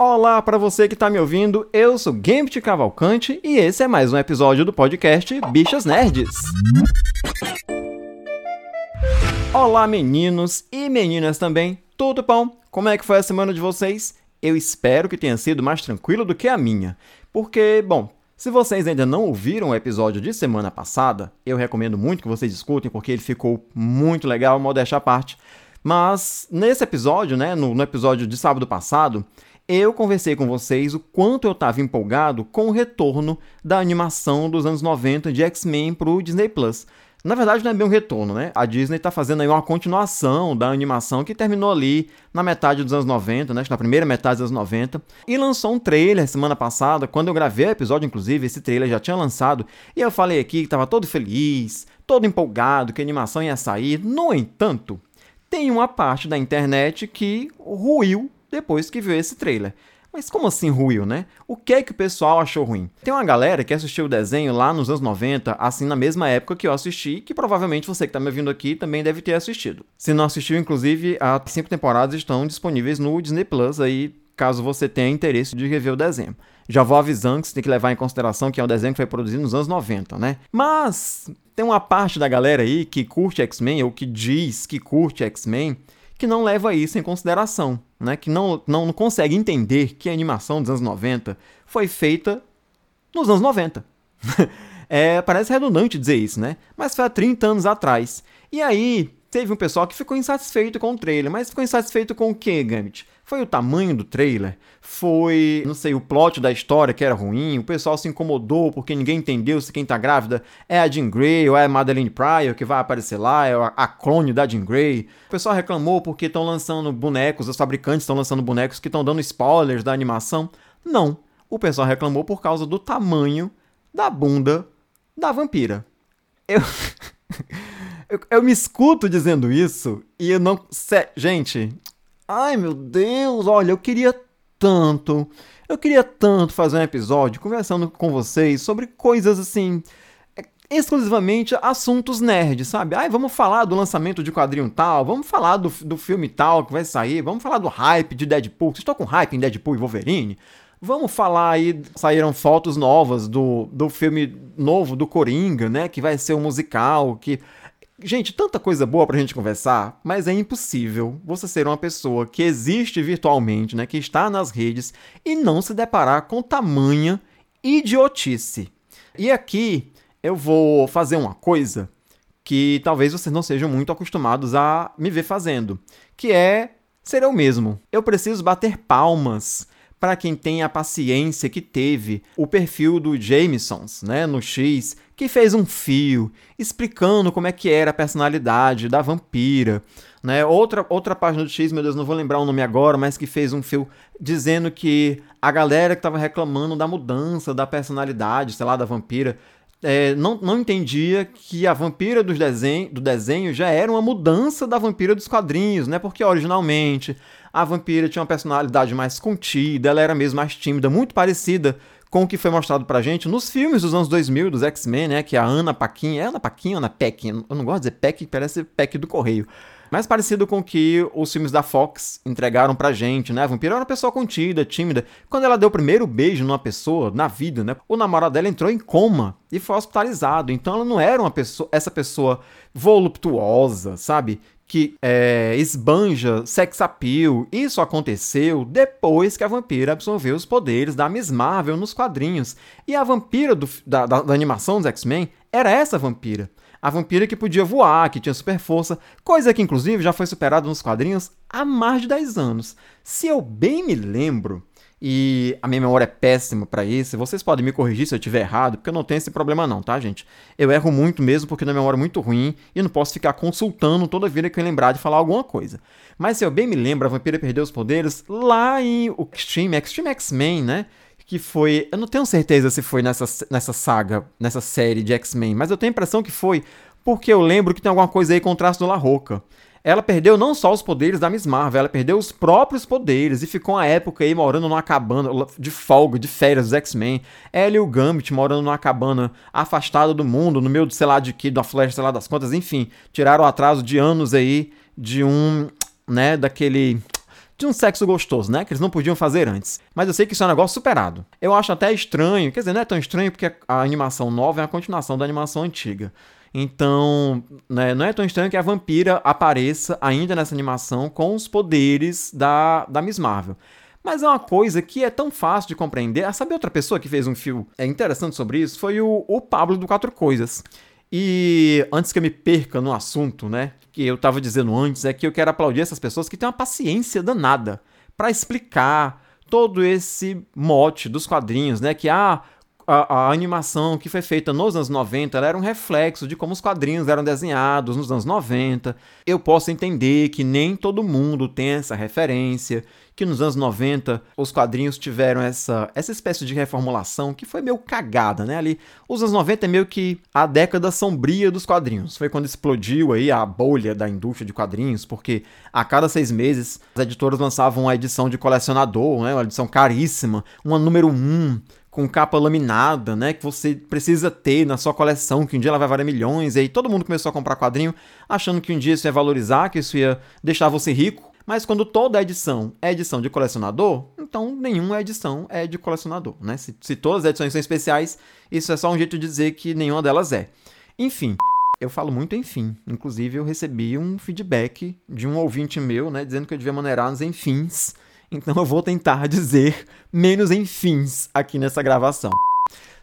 Olá para você que está me ouvindo, eu sou Gambit Cavalcante e esse é mais um episódio do podcast Bichas Nerds. Olá meninos e meninas também, tudo bom? Como é que foi a semana de vocês? Eu espero que tenha sido mais tranquilo do que a minha, porque, bom, se vocês ainda não ouviram o episódio de semana passada, eu recomendo muito que vocês escutem porque ele ficou muito legal, modéstia à parte. Mas nesse episódio, né, no, no episódio de sábado passado, eu conversei com vocês o quanto eu estava empolgado com o retorno da animação dos anos 90 de X-Men para o Disney Plus. Na verdade, não é bem um retorno, né? A Disney está fazendo aí uma continuação da animação que terminou ali na metade dos anos 90, né? Na primeira metade dos anos 90. E lançou um trailer semana passada. Quando eu gravei o episódio, inclusive, esse trailer já tinha lançado. E eu falei aqui que estava todo feliz, todo empolgado, que a animação ia sair. No entanto, tem uma parte da internet que ruiu depois que viu esse trailer. Mas como assim ruiu, né? O que é que o pessoal achou ruim? Tem uma galera que assistiu o desenho lá nos anos 90, assim na mesma época que eu assisti, que provavelmente você que está me ouvindo aqui também deve ter assistido. Se não assistiu, inclusive, as cinco temporadas estão disponíveis no Disney Plus aí, caso você tenha interesse de rever o desenho. Já vou avisando que você tem que levar em consideração que é um desenho que foi produzido nos anos 90, né? Mas tem uma parte da galera aí que curte X-Men, ou que diz que curte X-Men, que não leva isso em consideração, né? que não, não consegue entender que a animação dos anos 90 foi feita nos anos 90. é, parece redundante dizer isso, né? Mas foi há 30 anos atrás. E aí, teve um pessoal que ficou insatisfeito com o trailer. Mas ficou insatisfeito com o que, Gambit? Foi o tamanho do trailer? Foi, não sei, o plot da história que era ruim? O pessoal se incomodou porque ninguém entendeu se quem tá grávida é a Jean Grey ou é a Madeline Pryor que vai aparecer lá, é a clone da Jean Grey. O pessoal reclamou porque estão lançando bonecos, os fabricantes estão lançando bonecos que estão dando spoilers da animação. Não. O pessoal reclamou por causa do tamanho da bunda da vampira. Eu. eu, eu, me escuto dizendo isso e eu não. Gente, Ai meu Deus, olha, eu queria tanto, eu queria tanto fazer um episódio conversando com vocês sobre coisas assim, é, exclusivamente assuntos nerds, sabe? Ai, vamos falar do lançamento de quadrinho tal, vamos falar do, do filme tal que vai sair, vamos falar do hype de Deadpool. Vocês estão com hype em Deadpool e Wolverine? Vamos falar aí, saíram fotos novas do, do filme novo do Coringa, né? Que vai ser um musical, que Gente, tanta coisa boa pra gente conversar, mas é impossível você ser uma pessoa que existe virtualmente, né, que está nas redes e não se deparar com tamanha idiotice. E aqui eu vou fazer uma coisa que talvez vocês não sejam muito acostumados a me ver fazendo, que é ser eu mesmo. Eu preciso bater palmas para quem tem a paciência que teve o perfil do Jamesons, né, no X, que fez um fio explicando como é que era a personalidade da vampira, né? Outra outra página do X, meu Deus, não vou lembrar o nome agora, mas que fez um fio dizendo que a galera que estava reclamando da mudança da personalidade, sei lá, da vampira, é, não, não entendia que a vampira desenho, do desenho já era uma mudança da vampira dos quadrinhos, né? Porque originalmente a vampira tinha uma personalidade mais contida, ela era mesmo mais tímida, muito parecida com o que foi mostrado pra gente nos filmes dos anos 2000, dos X-Men, né? Que a Ana Paquin, é Ana Paquin ou Ana Peck? Eu não gosto de dizer Peck, parece Peck do Correio mais parecido com o que os filmes da Fox entregaram pra gente, né? A vampira era uma pessoa contida, tímida. Quando ela deu o primeiro beijo numa pessoa, na vida, né? O namorado dela entrou em coma e foi hospitalizado. Então ela não era uma pessoa, essa pessoa voluptuosa, sabe? Que é, esbanja sex appeal. Isso aconteceu depois que a vampira absorveu os poderes da Miss Marvel nos quadrinhos. E a vampira do, da, da, da animação dos X-Men era essa vampira. A vampira que podia voar, que tinha super força, coisa que inclusive já foi superada nos quadrinhos há mais de 10 anos. Se eu bem me lembro, e a minha memória é péssima para isso, vocês podem me corrigir se eu estiver errado, porque eu não tenho esse problema não, tá, gente? Eu erro muito mesmo porque minha memória é muito ruim e não posso ficar consultando toda vida que eu lembrar de falar alguma coisa. Mas se eu bem me lembro, a vampira perdeu os poderes lá em o Extreme, Extreme X-Men, né? que foi. Eu não tenho certeza se foi nessa, nessa saga, nessa série de X-Men, mas eu tenho a impressão que foi, porque eu lembro que tem alguma coisa aí com o traço do La Roca. Ela perdeu não só os poderes da Miss Marvel, ela perdeu os próprios poderes e ficou uma época aí morando numa cabana de folga, de férias dos X-Men. Ela e o Gambit morando numa cabana afastada do mundo, no meio de sei lá de que, da flecha, sei lá das contas, enfim. Tiraram o atraso de anos aí de um, né, daquele tinha um sexo gostoso, né? Que eles não podiam fazer antes. Mas eu sei que isso é um negócio superado. Eu acho até estranho, quer dizer, não é tão estranho porque a animação nova é a continuação da animação antiga. Então, né, não é tão estranho que a vampira apareça ainda nessa animação com os poderes da, da Miss Marvel. Mas é uma coisa que é tão fácil de compreender. Ah, sabe outra pessoa que fez um fio é interessante sobre isso? Foi o, o Pablo do Quatro Coisas. E antes que eu me perca no assunto, né? Que eu estava dizendo antes, é que eu quero aplaudir essas pessoas que têm uma paciência danada para explicar todo esse mote dos quadrinhos, né? Que ah, a, a, animação que foi feita nos anos 90 era um reflexo de como os quadrinhos eram desenhados nos anos 90. Eu posso entender que nem todo mundo tem essa referência, que nos anos 90 os quadrinhos tiveram essa, essa espécie de reformulação que foi meio cagada, né? Ali, os anos 90 é meio que a década sombria dos quadrinhos. Foi quando explodiu aí a bolha da indústria de quadrinhos, porque a cada seis meses as editoras lançavam uma edição de colecionador, né? Uma edição caríssima, uma número 1, um, com capa laminada, né, que você precisa ter na sua coleção, que um dia ela vai valer milhões, e aí todo mundo começou a comprar quadrinho, achando que um dia isso ia valorizar, que isso ia deixar você rico. Mas quando toda edição é edição de colecionador, então nenhuma edição é de colecionador, né? Se, se todas as edições são especiais, isso é só um jeito de dizer que nenhuma delas é. Enfim, eu falo muito enfim. Inclusive, eu recebi um feedback de um ouvinte meu, né, dizendo que eu devia maneirar nos enfins. Então eu vou tentar dizer menos enfins aqui nessa gravação.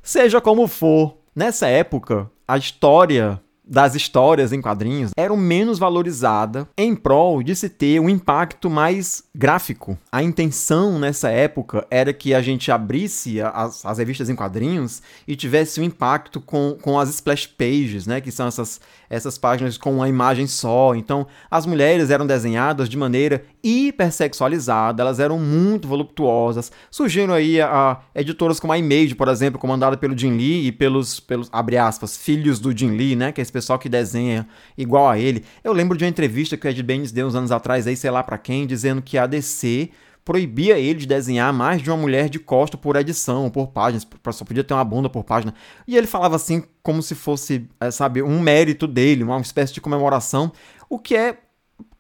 Seja como for, nessa época, a história das histórias em quadrinhos eram menos valorizada em prol de se ter um impacto mais gráfico. A intenção nessa época era que a gente abrisse as, as revistas em quadrinhos e tivesse um impacto com, com as splash pages, né, que são essas, essas páginas com uma imagem só. Então, as mulheres eram desenhadas de maneira hipersexualizada, elas eram muito voluptuosas. Surgiram aí a, a editoras como a Image, por exemplo, comandada pelo Jim Lee e pelos, pelos abre aspas, filhos do Jim Lee, né, que é esse pessoal que desenha igual a ele. Eu lembro de uma entrevista que o Ed Benes deu uns anos atrás aí, sei lá para quem, dizendo que a DC proibia ele de desenhar mais de uma mulher de costa por edição, por páginas, só podia ter uma bunda por página. E ele falava assim como se fosse, eh, sabe, um mérito dele, uma espécie de comemoração, o que é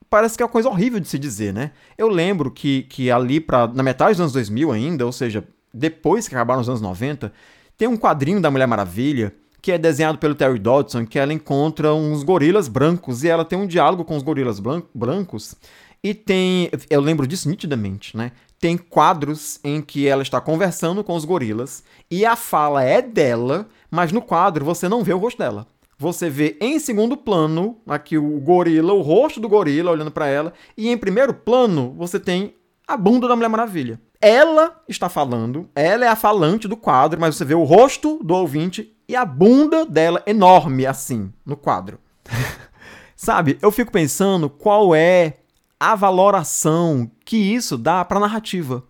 parece que é uma coisa horrível de se dizer, né? Eu lembro que, que ali para na metade dos anos 2000 ainda, ou seja, depois que acabaram os anos 90, tem um quadrinho da Mulher Maravilha que é desenhado pelo Terry Dodson, que ela encontra uns gorilas brancos e ela tem um diálogo com os gorilas brancos e tem, eu lembro disso nitidamente, né? Tem quadros em que ela está conversando com os gorilas e a fala é dela, mas no quadro você não vê o rosto dela. Você vê em segundo plano aqui o gorila, o rosto do gorila olhando para ela, e em primeiro plano você tem a bunda da Mulher Maravilha. Ela está falando, ela é a falante do quadro, mas você vê o rosto do ouvinte e a bunda dela enorme assim no quadro. Sabe, eu fico pensando qual é a valoração que isso dá para a narrativa.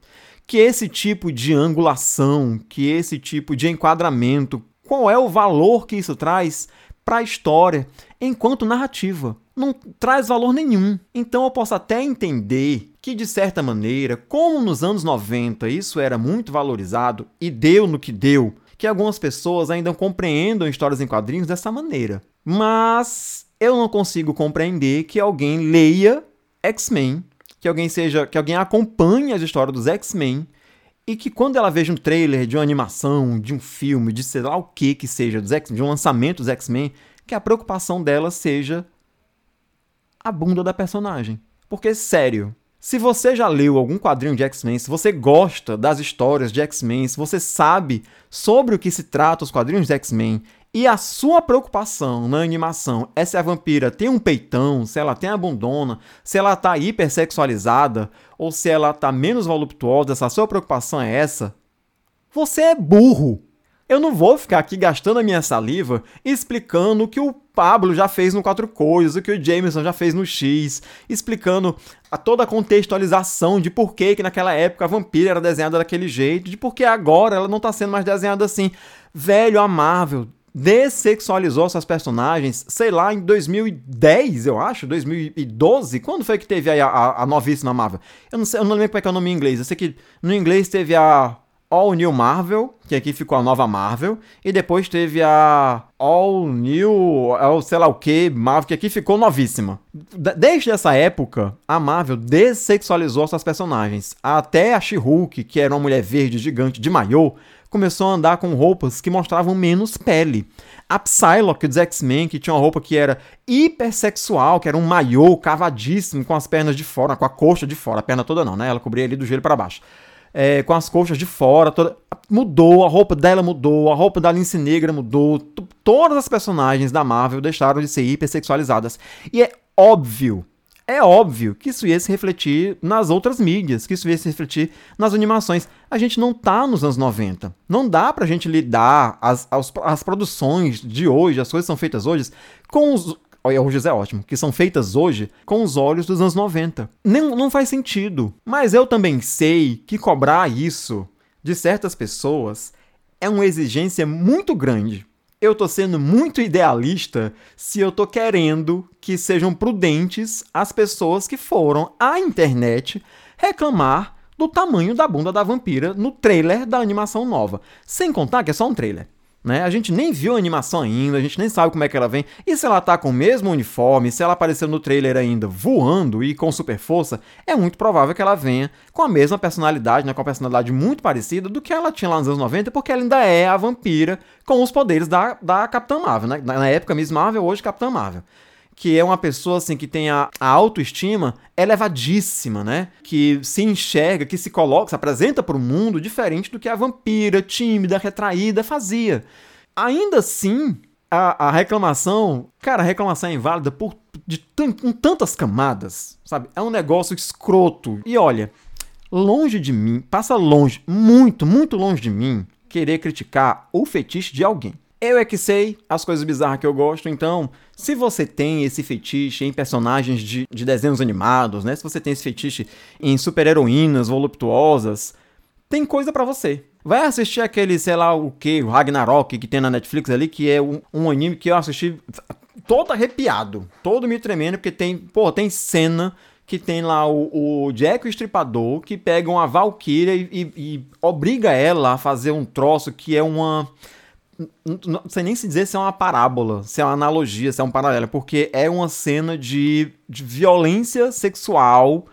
Que esse tipo de angulação, que esse tipo de enquadramento, qual é o valor que isso traz para a história enquanto narrativa? Não traz valor nenhum. Então eu posso até entender que, de certa maneira, como nos anos 90 isso era muito valorizado e deu no que deu, que algumas pessoas ainda compreendam histórias em quadrinhos dessa maneira. Mas eu não consigo compreender que alguém leia X-Men, que alguém seja, que alguém acompanhe as histórias dos X-Men e que quando ela veja um trailer de uma animação, de um filme, de sei lá o que que seja, dos X, de um lançamento dos X-Men, que a preocupação dela seja a bunda da personagem. Porque, sério, se você já leu algum quadrinho de X-Men, se você gosta das histórias de X-Men, se você sabe sobre o que se trata os quadrinhos de X-Men e a sua preocupação na animação é se a vampira tem um peitão, se ela tem a bundona, se ela tá hipersexualizada ou se ela tá menos voluptuosa, se a sua preocupação é essa, você é burro. Eu não vou ficar aqui gastando a minha saliva explicando o que o Pablo já fez no Quatro Coisas, o que o Jameson já fez no X, explicando a toda a contextualização de por que, que naquela época a vampira era desenhada daquele jeito, de por que agora ela não está sendo mais desenhada assim. Velho, a Marvel dessexualizou suas personagens, sei lá, em 2010, eu acho, 2012. Quando foi que teve a, a, a novíssima Marvel? Eu não sei, eu não lembro como é que é o nome em inglês. Eu sei que no inglês teve a All New Marvel, que aqui ficou a nova Marvel, e depois teve a All New, sei lá o que, Marvel, que aqui ficou novíssima. Desde essa época, a Marvel dessexualizou suas personagens. Até a She-Hulk, que era uma mulher verde gigante de maiô, começou a andar com roupas que mostravam menos pele. A Psylocke dos X-Men, que tinha uma roupa que era hipersexual, que era um maiô cavadíssimo, com as pernas de fora, com a coxa de fora, a perna toda não, né? Ela cobria ali do joelho para baixo é, com as coxas de fora, toda, mudou, a roupa dela mudou, a roupa da Lince Negra mudou, todas as personagens da Marvel deixaram de ser hipersexualizadas. E é óbvio, é óbvio que isso ia se refletir nas outras mídias, que isso ia se refletir nas animações. A gente não tá nos anos 90. Não dá pra gente lidar as, as, as produções de hoje, as coisas que são feitas hoje, com os, olha, hoje é ótimo, que são feitas hoje com os olhos dos anos 90. Não, não faz sentido. Mas eu também sei que cobrar isso de certas pessoas é uma exigência muito grande. Eu tô sendo muito idealista se eu tô querendo que sejam prudentes as pessoas que foram à internet reclamar do tamanho da bunda da vampira no trailer da animação nova. Sem contar que é só um trailer. Né? A gente nem viu a animação ainda, a gente nem sabe como é que ela vem. E se ela tá com o mesmo uniforme, se ela apareceu no trailer ainda voando e com super força, é muito provável que ela venha com a mesma personalidade, né? com a personalidade muito parecida do que ela tinha lá nos anos 90, porque ela ainda é a vampira com os poderes da, da Capitã Marvel. Né? Na época Miss Marvel, hoje Capitã Marvel que é uma pessoa assim que tem a, a, autoestima elevadíssima, né? Que se enxerga, que se coloca, se apresenta para o mundo diferente do que a vampira tímida, retraída fazia. Ainda assim, a, a reclamação, cara, a reclamação é inválida por de com tantas camadas, sabe? É um negócio escroto. E olha, longe de mim, passa longe, muito, muito longe de mim, querer criticar o fetiche de alguém. Eu é que sei as coisas bizarras que eu gosto, então, se você tem esse fetiche em personagens de, de desenhos animados, né? Se você tem esse fetiche em super-heroínas voluptuosas, tem coisa para você. Vai assistir aquele, sei lá o que, o Ragnarok que tem na Netflix ali, que é um, um anime que eu assisti todo arrepiado, todo me tremendo, porque tem, pô, tem cena que tem lá o, o Jack o Estripador que pega uma Valkyria e, e, e obriga ela a fazer um troço que é uma não sei nem se dizer se é uma parábola, se é uma analogia, se é um paralelo, porque é uma cena de, de violência sexual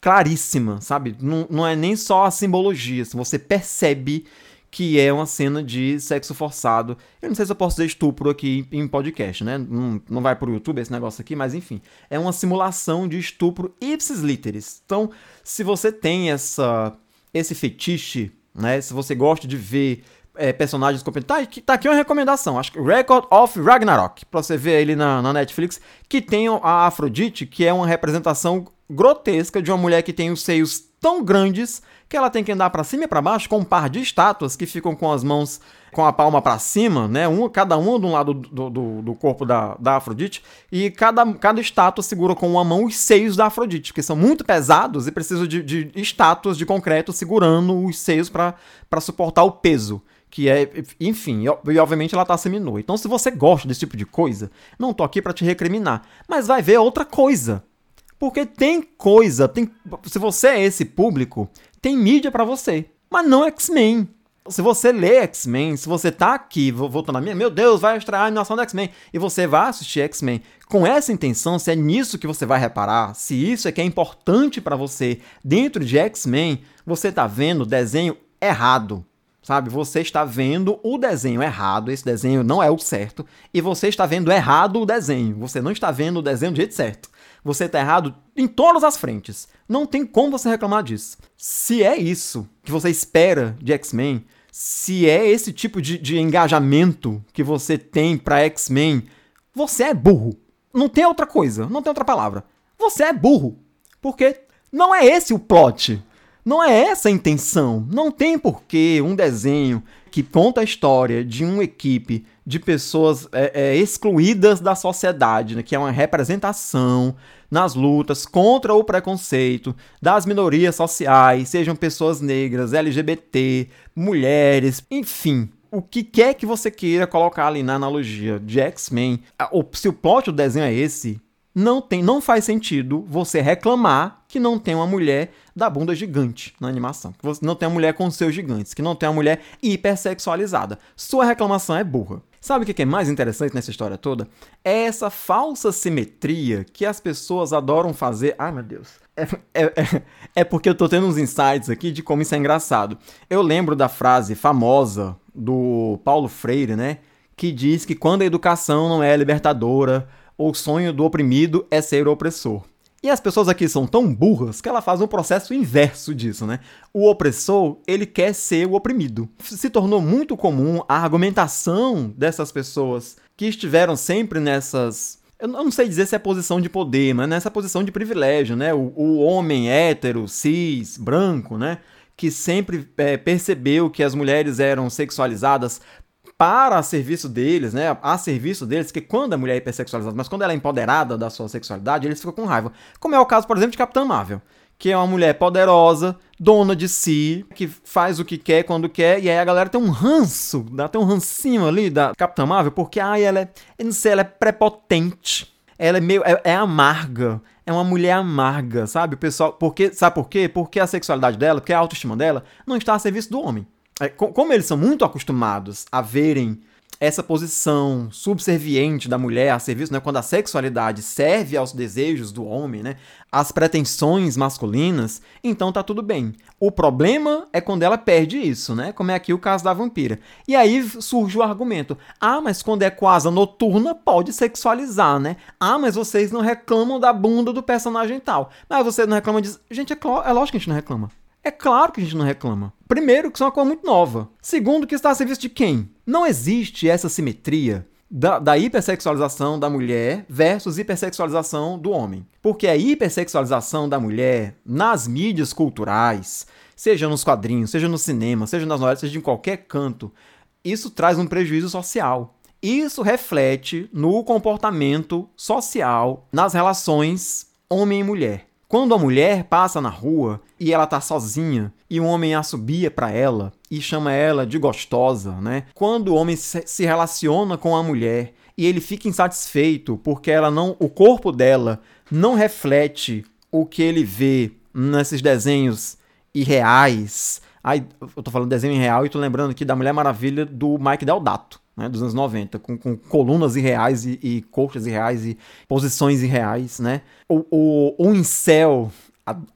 claríssima, sabe? Não, não é nem só a simbologia, assim, você percebe que é uma cena de sexo forçado. Eu não sei se eu posso dizer estupro aqui em podcast, né? Não, não vai pro YouTube esse negócio aqui, mas enfim. É uma simulação de estupro ipsis literis. Então, se você tem essa, esse fetiche, né? Se você gosta de ver é, personagens competentes. Tá, tá aqui uma recomendação, acho que Record of Ragnarok, pra você ver ele na, na Netflix, que tem a Afrodite, que é uma representação grotesca de uma mulher que tem os seios tão grandes que ela tem que andar para cima e para baixo com um par de estátuas que ficam com as mãos com a palma para cima, né? Um, cada um de um lado do, do, do, corpo da, da Afrodite, e cada, cada estátua segura com uma mão os seios da Afrodite, que são muito pesados e precisam de, de estátuas de concreto segurando os seios para suportar o peso que é, enfim, e, obviamente ela tá seminua. Então, se você gosta desse tipo de coisa, não tô aqui para te recriminar, mas vai ver outra coisa. Porque tem coisa, tem, se você é esse público, tem mídia para você, mas não X-Men. Se você lê X-Men, se você tá aqui, voltando a minha, meu Deus, vai estrear a animação do X-Men, e você vai assistir X-Men com essa intenção, se é nisso que você vai reparar, se isso é que é importante para você dentro de X-Men, você tá vendo o desenho errado sabe? Você está vendo o desenho errado, esse desenho não é o certo, e você está vendo errado o desenho. Você não está vendo o desenho do jeito certo. Você está errado em todas as frentes. Não tem como você reclamar disso. Se é isso que você espera de X-Men, se é esse tipo de, de engajamento que você tem para X-Men, você é burro. Não tem outra coisa, não tem outra palavra. Você é burro. Porque não é esse o plot. Não é essa a intenção. Não tem porquê um desenho que conta a história de uma equipe de pessoas é, é, excluídas da sociedade, né, que é uma representação nas lutas contra o preconceito das minorias sociais, sejam pessoas negras, LGBT, mulheres, enfim. O que quer que você queira colocar ali na analogia de X-Men, se o plot do desenho é esse, não tem, não faz sentido você reclamar que não tem uma mulher da bunda gigante na animação, que você não tem uma mulher com seus gigantes, que não tem uma mulher hipersexualizada. Sua reclamação é burra. Sabe o que é mais interessante nessa história toda? É essa falsa simetria que as pessoas adoram fazer. Ai, meu Deus. É, é, é, é porque eu tô tendo uns insights aqui de como isso é engraçado. Eu lembro da frase famosa do Paulo Freire, né? Que diz que quando a educação não é libertadora, o sonho do oprimido é ser o opressor. E as pessoas aqui são tão burras que ela faz um processo inverso disso, né? O opressor, ele quer ser o oprimido. Se tornou muito comum a argumentação dessas pessoas que estiveram sempre nessas eu não sei dizer se é posição de poder, mas nessa posição de privilégio, né? O, o homem hétero, cis, branco, né? Que sempre é, percebeu que as mulheres eram sexualizadas para serviço deles, né? A serviço deles, que quando a mulher é hipersexualizada, mas quando ela é empoderada da sua sexualidade, eles ficam com raiva. Como é o caso, por exemplo, de Capitã Marvel, que é uma mulher poderosa, dona de si, que faz o que quer quando quer, e aí a galera tem um ranço, dá até um rancinho ali da Capitã Marvel, porque ai, ela é, não sei, ela é prepotente. Ela é meio é, é amarga, é uma mulher amarga, sabe? O pessoal, porque sabe por quê? Porque a sexualidade dela, porque a autoestima dela não está a serviço do homem. É, como eles são muito acostumados a verem essa posição subserviente da mulher a serviço, né, quando a sexualidade serve aos desejos do homem, né, às pretensões masculinas, então tá tudo bem. O problema é quando ela perde isso, né, como é aqui o caso da vampira. E aí surge o argumento: "Ah, mas quando é quase noturna pode sexualizar, né? Ah, mas vocês não reclamam da bunda do personagem tal. Mas vocês não reclamam disso. Gente, é, é lógico que a gente não reclama. É claro que a gente não reclama. Primeiro, que isso é uma coisa muito nova. Segundo, que está a serviço de quem? Não existe essa simetria da, da, hipersexualização da mulher versus hipersexualização do homem. Porque a hipersexualização da mulher nas mídias culturais, seja nos quadrinhos, seja no cinema, seja nas novelas, seja em qualquer canto, isso traz um prejuízo social. Isso reflete no comportamento social, nas relações homem e mulher. Quando a mulher passa na rua e ela tá sozinha e um homem assobia para ela e chama ela de gostosa, né? Quando o homem se relaciona com a mulher e ele fica insatisfeito porque ela não, o corpo dela não reflete o que ele vê nesses desenhos irreais. Ai, eu tô falando desenho irreal e tô lembrando aqui da Mulher Maravilha do Mike Deodato né, dos anos 90, com, com colunas irreais e, e coxas irreais e posições irreais, né? O, o, o incel,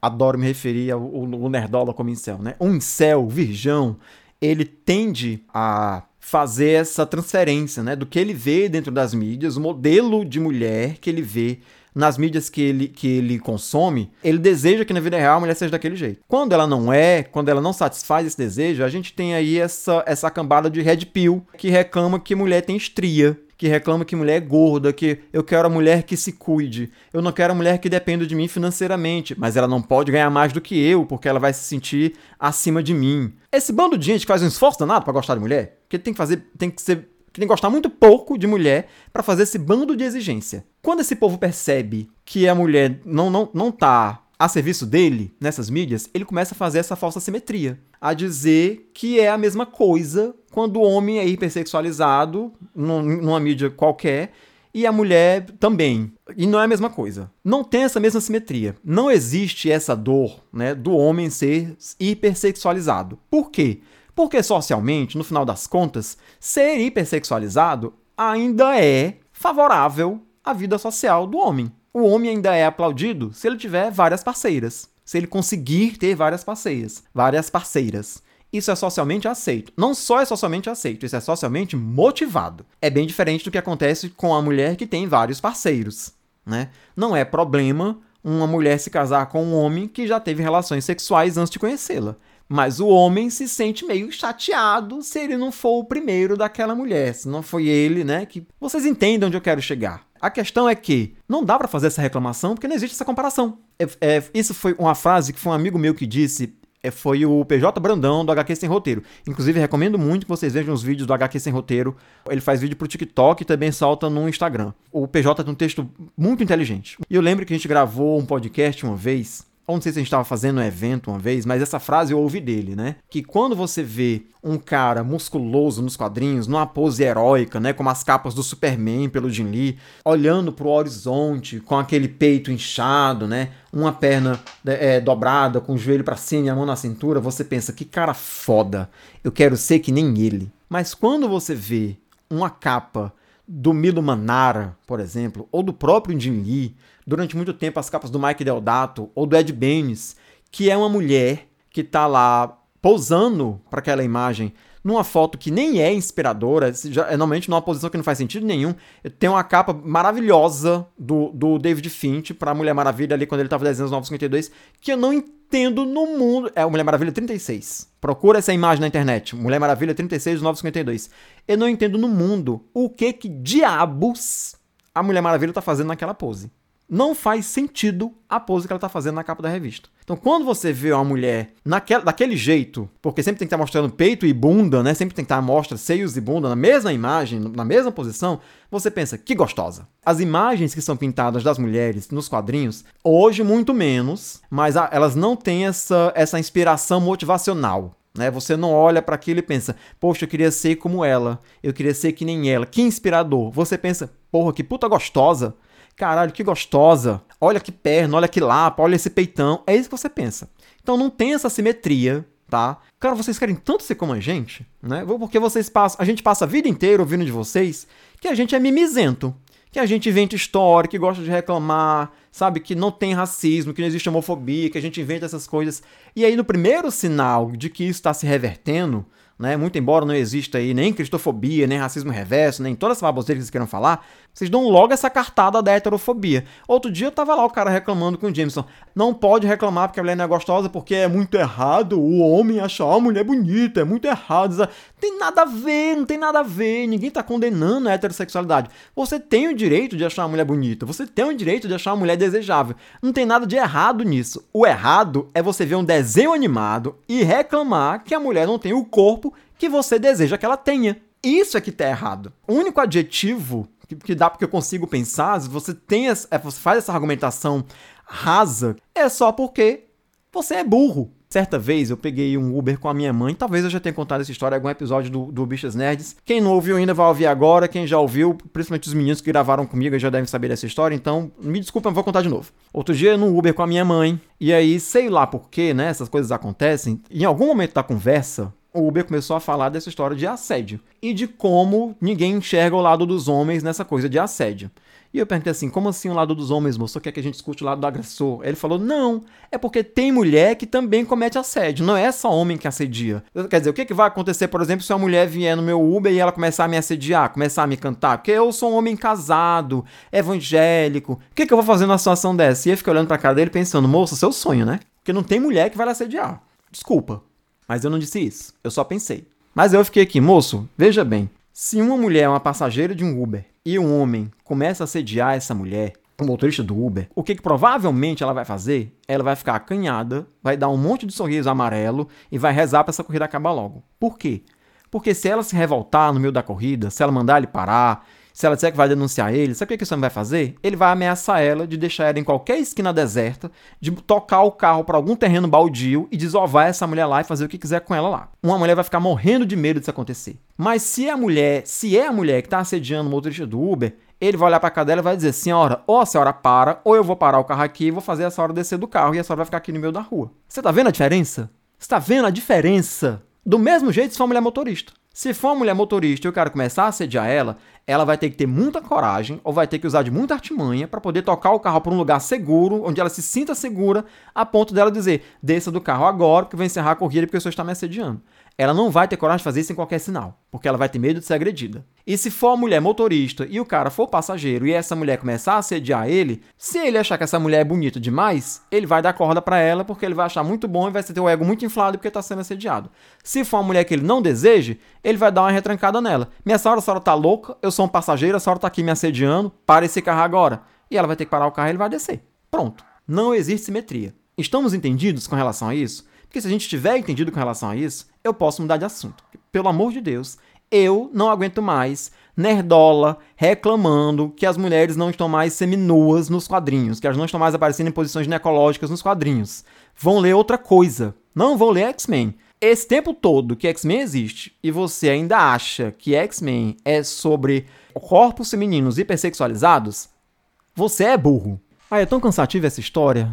adoro me referir ao, Nerdola como incel, né? Um incel, virgão, ele tende a fazer essa transferência, né, do que ele vê dentro das mídias, o modelo de mulher que ele vê nas mídias que ele, que ele consome, ele deseja que na vida real a mulher seja daquele jeito. Quando ela não é, quando ela não satisfaz esse desejo, a gente tem aí essa, essa cambada de red pill que reclama que mulher tem estria, que reclama que mulher é gorda, que eu quero a mulher que se cuide. Eu não quero a mulher que dependa de mim financeiramente, mas ela não pode ganhar mais do que eu, porque ela vai se sentir acima de mim. Esse bando de gente faz um esforço danado para gostar de mulher, que tem que fazer, tem que ser que tem que gostar muito pouco de mulher para fazer esse bando de exigência. Quando esse povo percebe que a mulher não, não, não tá a serviço dele nessas mídias, ele começa a fazer essa falsa simetria. A dizer que é a mesma coisa quando o homem é hipersexualizado numa mídia qualquer e a mulher também. E não é a mesma coisa. Não tem essa mesma simetria. Não existe essa dor né, do homem ser hipersexualizado. Por quê? Porque socialmente, no final das contas, ser hipersexualizado ainda é favorável à vida social do homem. O homem ainda é aplaudido se ele tiver várias parceiras, se ele conseguir ter várias parceiras, várias parceiras. Isso é socialmente aceito. Não só é socialmente aceito, isso é socialmente motivado. É bem diferente do que acontece com a mulher que tem vários parceiros, né? Não é problema uma mulher se casar com um homem que já teve relações sexuais antes de conhecê-la. Mas o homem se sente meio chateado se ele não for o primeiro daquela mulher, se não foi ele, né? Que vocês entendem onde eu quero chegar. A questão é que não dá para fazer essa reclamação porque não existe essa comparação. É, é, isso foi uma frase que foi um amigo meu que disse. É, foi o PJ Brandão do HQ Sem Roteiro. Inclusive, recomendo muito que vocês vejam os vídeos do HQ Sem Roteiro. Ele faz vídeo pro TikTok e também solta no Instagram. O PJ tem um texto muito inteligente. E eu lembro que a gente gravou um podcast uma vez não sei se a gente estava fazendo um evento uma vez, mas essa frase eu ouvi dele, né? Que quando você vê um cara musculoso nos quadrinhos, numa pose heróica, né? Como as capas do Superman pelo Jim Lee, olhando pro horizonte, com aquele peito inchado, né? Uma perna é, dobrada, com o joelho para cima e a mão na cintura, você pensa, que cara foda, eu quero ser que nem ele. Mas quando você vê uma capa do Milo Manara, por exemplo, ou do próprio Jim Lee, durante muito tempo as capas do Mike Deodato ou do Ed Benes, que é uma mulher que está lá posando para aquela imagem numa foto que nem é inspiradora, é normalmente numa posição que não faz sentido nenhum. Tem uma capa maravilhosa do, do David Finch pra Mulher Maravilha ali quando ele tava desenhando os 952, que eu não entendo no mundo. É o Mulher Maravilha 36. Procura essa imagem na internet. Mulher Maravilha 36 dos 952. Eu não entendo no mundo o que que diabos a Mulher Maravilha tá fazendo naquela pose não faz sentido a pose que ela está fazendo na capa da revista. Então, quando você vê uma mulher naquela, daquele jeito, porque sempre tem que estar tá mostrando peito e bunda, né? Sempre tem que estar tá mostra seios e bunda na mesma imagem, na mesma posição, você pensa, que gostosa. As imagens que são pintadas das mulheres nos quadrinhos, hoje muito menos, mas elas não têm essa, essa inspiração motivacional. Né? Você não olha para aquilo e pensa, poxa, eu queria ser como ela, eu queria ser que nem ela, que inspirador. Você pensa, porra, que puta gostosa. Caralho, que gostosa. Olha que perna, olha que lapa, olha esse peitão. É isso que você pensa. Então não tem essa simetria, tá? Cara, vocês querem tanto ser como a gente, né? Porque vocês passam, a gente passa a vida inteira ouvindo de vocês que a gente é mimizento, que a gente inventa história, que gosta de reclamar, sabe, que não tem racismo, que não existe homofobia, que a gente inventa essas coisas. E aí no primeiro sinal de que isso está se revertendo, né? Muito embora não exista aí nem cristofobia, nem racismo reverso, nem toda essa baboseira que vocês queiram falar, vocês dão logo essa cartada da heterofobia. Outro dia eu tava lá o cara reclamando com o Jameson. Não pode reclamar porque a mulher não é gostosa, porque é muito errado o homem achar a mulher bonita, é muito errado. Tem nada a ver, não tem nada a ver. Ninguém tá condenando a heterossexualidade. Você tem o direito de achar uma mulher bonita, você tem o direito de achar uma mulher desejável. Não tem nada de errado nisso. O errado é você ver um desenho animado e reclamar que a mulher não tem o corpo que você deseja que ela tenha. Isso é que tá errado. O único adjetivo que, que dá porque eu consigo pensar, se você tem essa, é, você faz essa argumentação rasa, é só porque você é burro. Certa vez eu peguei um Uber com a minha mãe, talvez eu já tenha contado essa história em algum episódio do, do Bichas Nerds. Quem não ouviu ainda vai ouvir agora, quem já ouviu, principalmente os meninos que gravaram comigo já devem saber dessa história, então me desculpa, vou contar de novo. Outro dia no Uber com a minha mãe, e aí sei lá por que, né, essas coisas acontecem, em algum momento da conversa, o Uber começou a falar dessa história de assédio e de como ninguém enxerga o lado dos homens nessa coisa de assédio. E eu perguntei assim: como assim o lado dos homens, moço? Só quer que a gente escute o lado do agressor? Ele falou: não, é porque tem mulher que também comete assédio, não é só homem que assedia. Quer dizer, o que, que vai acontecer, por exemplo, se uma mulher vier no meu Uber e ela começar a me assediar, começar a me cantar? Porque eu sou um homem casado, evangélico, o que, que eu vou fazer numa situação dessa? E eu fiquei olhando pra cara dele pensando: moço, seu sonho, né? Porque não tem mulher que vai lhe assediar. Desculpa. Mas eu não disse isso. Eu só pensei. Mas eu fiquei aqui, moço, veja bem. Se uma mulher é uma passageira de um Uber e um homem começa a assediar essa mulher, o motorista do Uber, o que, que, provavelmente ela vai fazer? Ela vai ficar acanhada, vai dar um monte de sorriso amarelo e vai rezar para essa corrida acabar logo. Por quê? Porque se ela se revoltar no meio da corrida, se ela mandar ele parar, se ela disser que vai denunciar ele, sabe o que esse homem vai fazer? Ele vai ameaçar ela de deixar ela em qualquer esquina deserta, de tocar o carro para algum terreno baldio e desovar essa mulher lá e fazer o que quiser com ela lá. Uma mulher vai ficar morrendo de medo disso acontecer. Mas se a mulher, se é a mulher que está assediando o motorista do Uber, ele vai olhar para a cadela e vai dizer: Senhora, ou a senhora para, ou eu vou parar o carro aqui e vou fazer a senhora descer do carro e a senhora vai ficar aqui no meio da rua. Você tá vendo a diferença? Você tá vendo a diferença? Do mesmo jeito se for uma mulher motorista. Se for uma mulher motorista e o cara começar a assediar ela, ela vai ter que ter muita coragem ou vai ter que usar de muita artimanha para poder tocar o carro para um lugar seguro, onde ela se sinta segura, a ponto dela dizer: desça do carro agora, porque vai encerrar a corrida porque o senhor está me assediando ela não vai ter coragem de fazer isso em qualquer sinal, porque ela vai ter medo de ser agredida. E se for a mulher motorista e o cara for passageiro e essa mulher começar a assediar ele, se ele achar que essa mulher é bonita demais, ele vai dar corda para ela porque ele vai achar muito bom e vai ter o ego muito inflado porque está sendo assediado. Se for uma mulher que ele não deseje, ele vai dar uma retrancada nela. Minha senhora, a senhora tá louca, eu sou um passageiro, a senhora tá aqui me assediando, para esse carro agora. E ela vai ter que parar o carro e ele vai descer. Pronto. Não existe simetria. Estamos entendidos com relação a isso? Porque se a gente tiver entendido com relação a isso, eu posso mudar de assunto. Pelo amor de Deus, Eu não aguento mais nerdola reclamando que as mulheres não estão mais seminuas nos quadrinhos, que elas não estão mais aparecendo em posições ginecológicas nos quadrinhos. Vão ler outra coisa. Não vão ler X-Men. Esse tempo todo que X-Men existe e você ainda acha que X-Men é sobre corpos femininos hipersexualizados, você é burro. Ah, é tão cansativa essa história.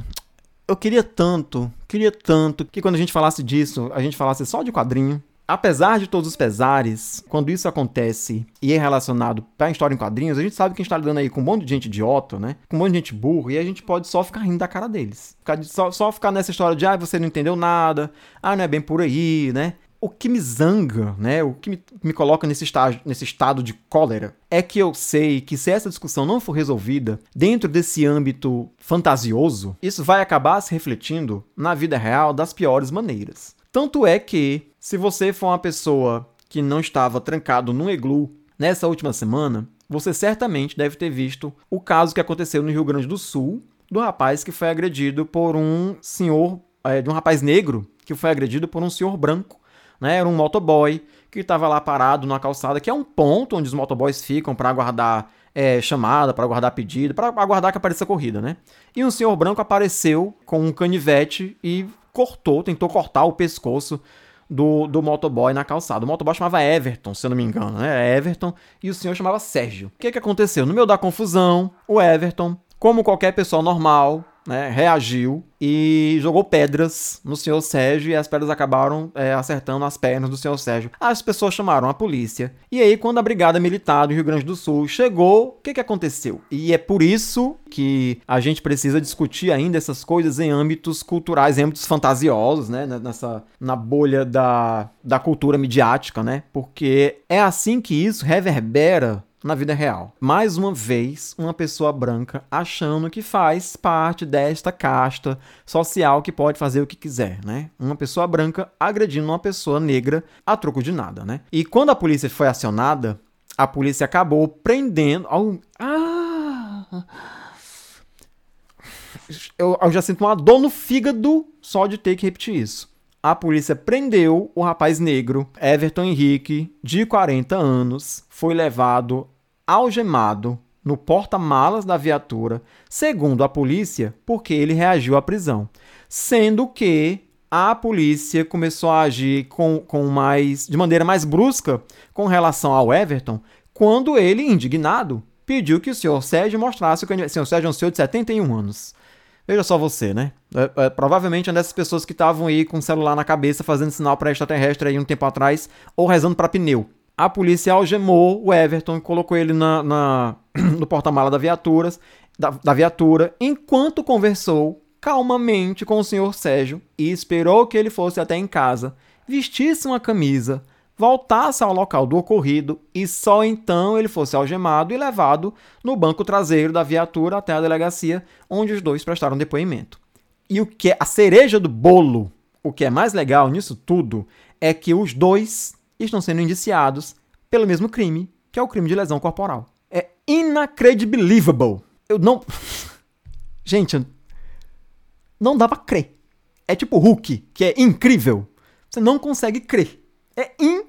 Eu queria tanto, queria tanto que quando a gente falasse disso, a gente falasse só de quadrinho, Apesar de todos os pesares, quando isso acontece e é relacionado para a história em quadrinhos, a gente sabe que a gente está lidando aí com um monte de gente idiota, né? Com um monte de gente burra, e a gente pode só ficar rindo da cara deles. Ficar, só, só ficar nessa história de, ah, você não entendeu nada, ah, não é bem por aí, né? O que me zanga, né? O que me, me coloca nesse, estágio, nesse estado de cólera é que eu sei que se essa discussão não for resolvida dentro desse âmbito fantasioso, isso vai acabar se refletindo na vida real das piores maneiras. Tanto é que, se você for uma pessoa que não estava trancado num iglu nessa última semana, você certamente deve ter visto o caso que aconteceu no Rio Grande do Sul do rapaz que foi agredido por um senhor, é, de um rapaz negro que foi agredido por um senhor branco, né? Era um motoboy que estava lá parado na calçada, que é um ponto onde os motoboys ficam para aguardar é, chamada, para aguardar pedido, para aguardar que apareça a corrida, né? E um senhor branco apareceu com um canivete e cortou, tentou cortar o pescoço do, do motoboy na calçada. O motoboy chamava Everton, se eu não me engano, né? Everton, e o senhor chamava Sérgio. O que, que aconteceu? No meio da confusão, o Everton, como qualquer pessoa normal, né, reagiu e jogou pedras no senhor Sérgio e as pedras acabaram é, acertando as pernas do senhor Sérgio. As pessoas chamaram a polícia. E aí, quando a Brigada Militar do Rio Grande do Sul chegou, o que, que aconteceu? E é por isso que a gente precisa discutir ainda essas coisas em âmbitos culturais, em âmbitos fantasiosos, né? Nessa, na bolha da, da cultura midiática, né? Porque é assim que isso reverbera na vida real. Mais uma vez, uma pessoa branca achando que faz parte desta casta social que pode fazer o que quiser, né? Uma pessoa branca agredindo uma pessoa negra a troco de nada, né? E quando a polícia foi acionada, a polícia acabou prendendo. Ah! Eu, eu já sinto uma dor no fígado só de ter que repetir isso a polícia prendeu o rapaz negro, Everton Henrique, de 40 anos, foi levado algemado no porta-malas da viatura, segundo a polícia, porque ele reagiu à prisão. Sendo que a polícia começou a agir com, com mais, de maneira mais brusca com relação ao Everton, quando ele, indignado, pediu que o senhor Sérgio mostrasse o canivete. Senhor Sérgio é um senhor de 71 anos. Veja só você, né? É, é, provavelmente uma dessas pessoas que estavam aí com o celular na cabeça fazendo sinal para extraterrestre aí um tempo atrás, ou rezando para pneu. A polícia algemou o Everton e colocou ele na, na no porta-mala da, viaturas, da, da viatura, enquanto conversou calmamente com o senhor Sérgio e esperou que ele fosse até em casa, vestisse uma camisa, voltasse ao local do ocorrido e só então ele fosse algemado e levado no banco traseiro da viatura até a delegacia, onde os dois prestaram depoimento. E o que é a cereja do bolo, o que é mais legal nisso tudo, é que os dois estão sendo indiciados pelo mesmo crime, que é o crime de lesão corporal. É inacredibilível. Eu não. Gente, não dá pra crer. É tipo Hulk, que é incrível. Você não consegue crer. É incrível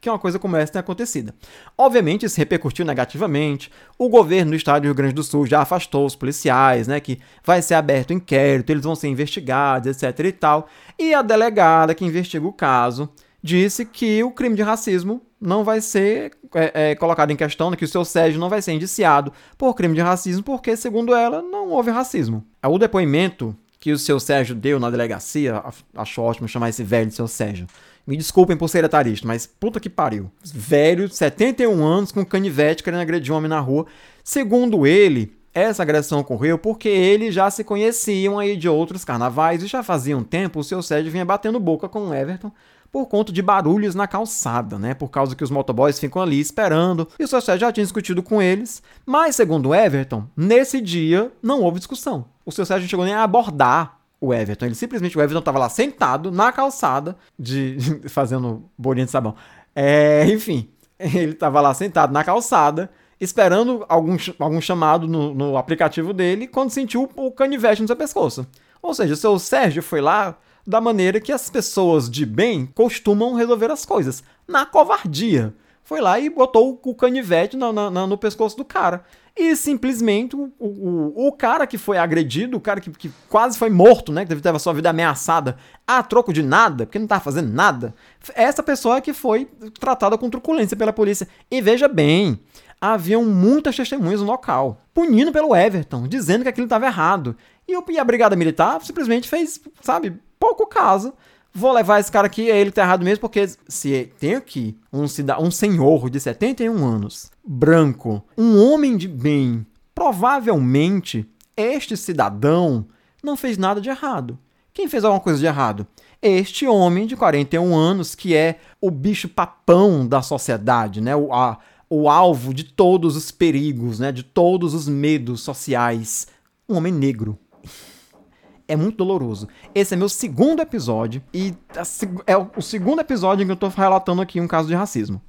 que uma coisa como essa tenha acontecido. Obviamente, isso repercutiu negativamente. O governo do estado do Rio Grande do Sul já afastou os policiais, né? Que vai ser aberto inquérito, eles vão ser investigados, etc e tal. E a delegada que investiga o caso disse que o crime de racismo não vai ser é, é, colocado em questão, né, que o seu Sérgio não vai ser indiciado por crime de racismo, porque, segundo ela, não houve racismo. O depoimento que o seu Sérgio deu na delegacia, acho ótimo chamar esse velho de seu Sérgio. Me desculpem por ser etarista, mas puta que pariu. Velho, 71 anos, com canivete querendo agredir um homem na rua. Segundo ele, essa agressão ocorreu porque eles já se conheciam aí de outros carnavais e já fazia um tempo o seu Sérgio vinha batendo boca com o Everton por conta de barulhos na calçada, né? Por causa que os motoboys ficam ali esperando e o seu Sérgio já tinha discutido com eles. Mas, segundo Everton, nesse dia não houve discussão. O seu Sérgio não chegou nem a abordar o Everton. Ele simplesmente, o Everton estava lá sentado na calçada, de fazendo bolinha de sabão. É, enfim, ele estava lá sentado na calçada, esperando algum, algum chamado no, no aplicativo dele, quando sentiu o canivete no seu pescoço. Ou seja, o seu Sérgio foi lá, da maneira que as pessoas de bem costumam resolver as coisas, na covardia. Foi lá e botou o canivete no, no, no pescoço do cara. E simplesmente o, o, o cara que foi agredido, o cara que, que quase foi morto, né? Que teve a sua vida ameaçada a troco de nada, porque não estava fazendo nada. Essa pessoa que foi tratada com truculência pela polícia. E veja bem, haviam muitas testemunhas no local, punindo pelo Everton, dizendo que aquilo estava errado. E a Brigada Militar simplesmente fez, sabe, pouco caso vou levar esse cara aqui, é ele tá errado mesmo, porque se tem aqui um, um senhor de 71 anos, branco, um homem de bem, provavelmente este cidadão não fez nada de errado. Quem fez alguma coisa de errado? Este homem de 41 anos, que é o bicho papão da sociedade, né? O, a, o alvo de todos os perigos, né? De todos os medos sociais. Um homem negro é muito doloroso. Esse é meu segundo episódio e é o segundo episódio em que eu tô relatando aqui um caso de racismo.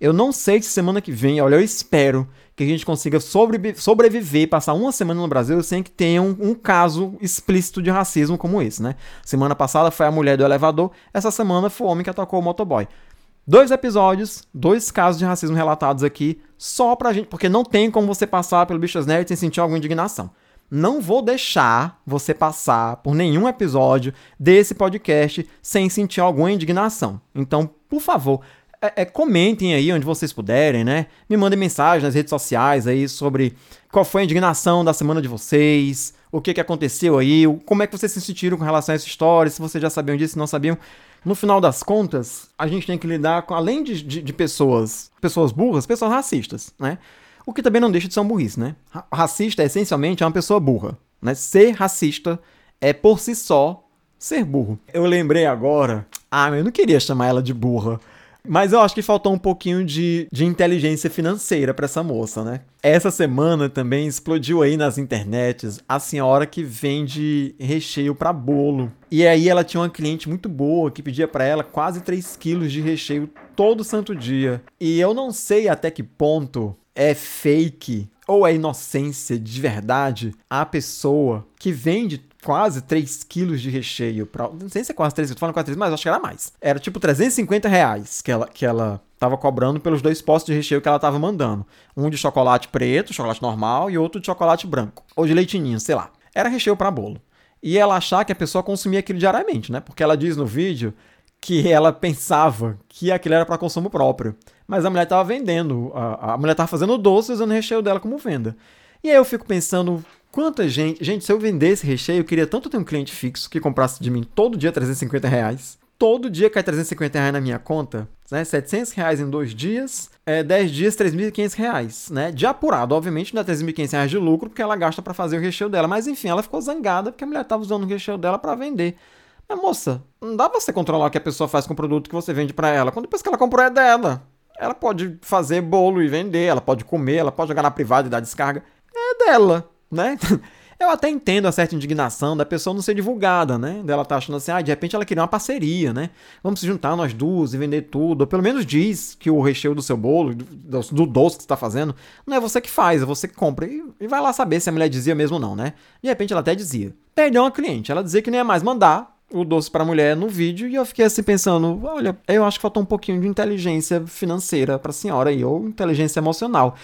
Eu não sei se semana que vem, olha, eu espero que a gente consiga sobre, sobreviver, passar uma semana no Brasil sem que tenha um, um, caso explícito de racismo como esse, né? Semana passada foi a mulher do elevador, essa semana foi o homem que atacou o motoboy. Dois episódios, dois casos de racismo relatados aqui, só pra gente, porque não tem como você passar pelo Bichas Nerd sem sentir alguma indignação não vou deixar você passar por nenhum episódio desse podcast sem sentir alguma indignação. Então, por favor, é, é, comentem aí onde vocês puderem, né? Me mandem mensagem nas redes sociais aí sobre qual foi a indignação da semana de vocês, o que, que aconteceu aí, como é que vocês se sentiram com relação a essa história, se vocês já sabiam disso, não sabiam. No final das contas, a gente tem que lidar com, além de, de, de pessoas, pessoas burras, pessoas racistas, né? O que também não deixa de ser um burrice, né? Racista, essencialmente, é uma pessoa burra. Né? Ser racista é, por si só, ser burro. Eu lembrei agora. Ah, eu não queria chamar ela de burra. Mas eu acho que faltou um pouquinho de, de inteligência financeira para essa moça, né? Essa semana também explodiu aí nas internets a senhora que vende recheio para bolo. E aí ela tinha uma cliente muito boa que pedia para ela quase 3 quilos de recheio todo santo dia. E eu não sei até que ponto é fake ou é inocência de verdade a pessoa que vende quase 3 quilos de recheio pra... Não sei se é quase 3, eu tô falando quase 3, mas acho que era mais. Era tipo 350 reais que ela, que ela tava cobrando pelos dois postos de recheio que ela tava mandando. Um de chocolate preto, chocolate normal, e outro de chocolate branco. Ou de leitinho, sei lá. Era recheio para bolo. E ela achar que a pessoa consumia aquilo diariamente, né? Porque ela diz no vídeo que ela pensava que aquilo era para consumo próprio. Mas a mulher estava vendendo, a, a mulher estava fazendo doce usando o recheio dela como venda. E aí eu fico pensando, quanta gente. Gente, se eu vendesse recheio, eu queria tanto ter um cliente fixo que comprasse de mim todo dia 350 reais. Todo dia cai 350 reais na minha conta, né? 700 reais em dois dias, é, 10 dias, 3.500 reais, né? De apurado, obviamente, não é 3.500 reais de lucro, porque ela gasta para fazer o recheio dela. Mas enfim, ela ficou zangada porque a mulher estava usando o recheio dela para vender. Mas moça, não dá pra você controlar o que a pessoa faz com o produto que você vende para ela. Quando depois que ela comprou é dela. Ela pode fazer bolo e vender, ela pode comer, ela pode jogar na privada e dar descarga. É dela, né? Eu até entendo a certa indignação da pessoa não ser divulgada, né? Dela tá achando assim, ah, de repente ela queria uma parceria, né? Vamos se juntar nós duas e vender tudo. Ou pelo menos diz que o recheio do seu bolo, do, do doce que você tá fazendo, não é você que faz, é você que compra. E, e vai lá saber se a mulher dizia mesmo ou não, né? De repente ela até dizia. Perdeu uma cliente, ela dizia que não ia mais mandar, o doce para a mulher no vídeo e eu fiquei assim pensando, olha, eu acho que faltou um pouquinho de inteligência financeira para a senhora aí, ou inteligência emocional.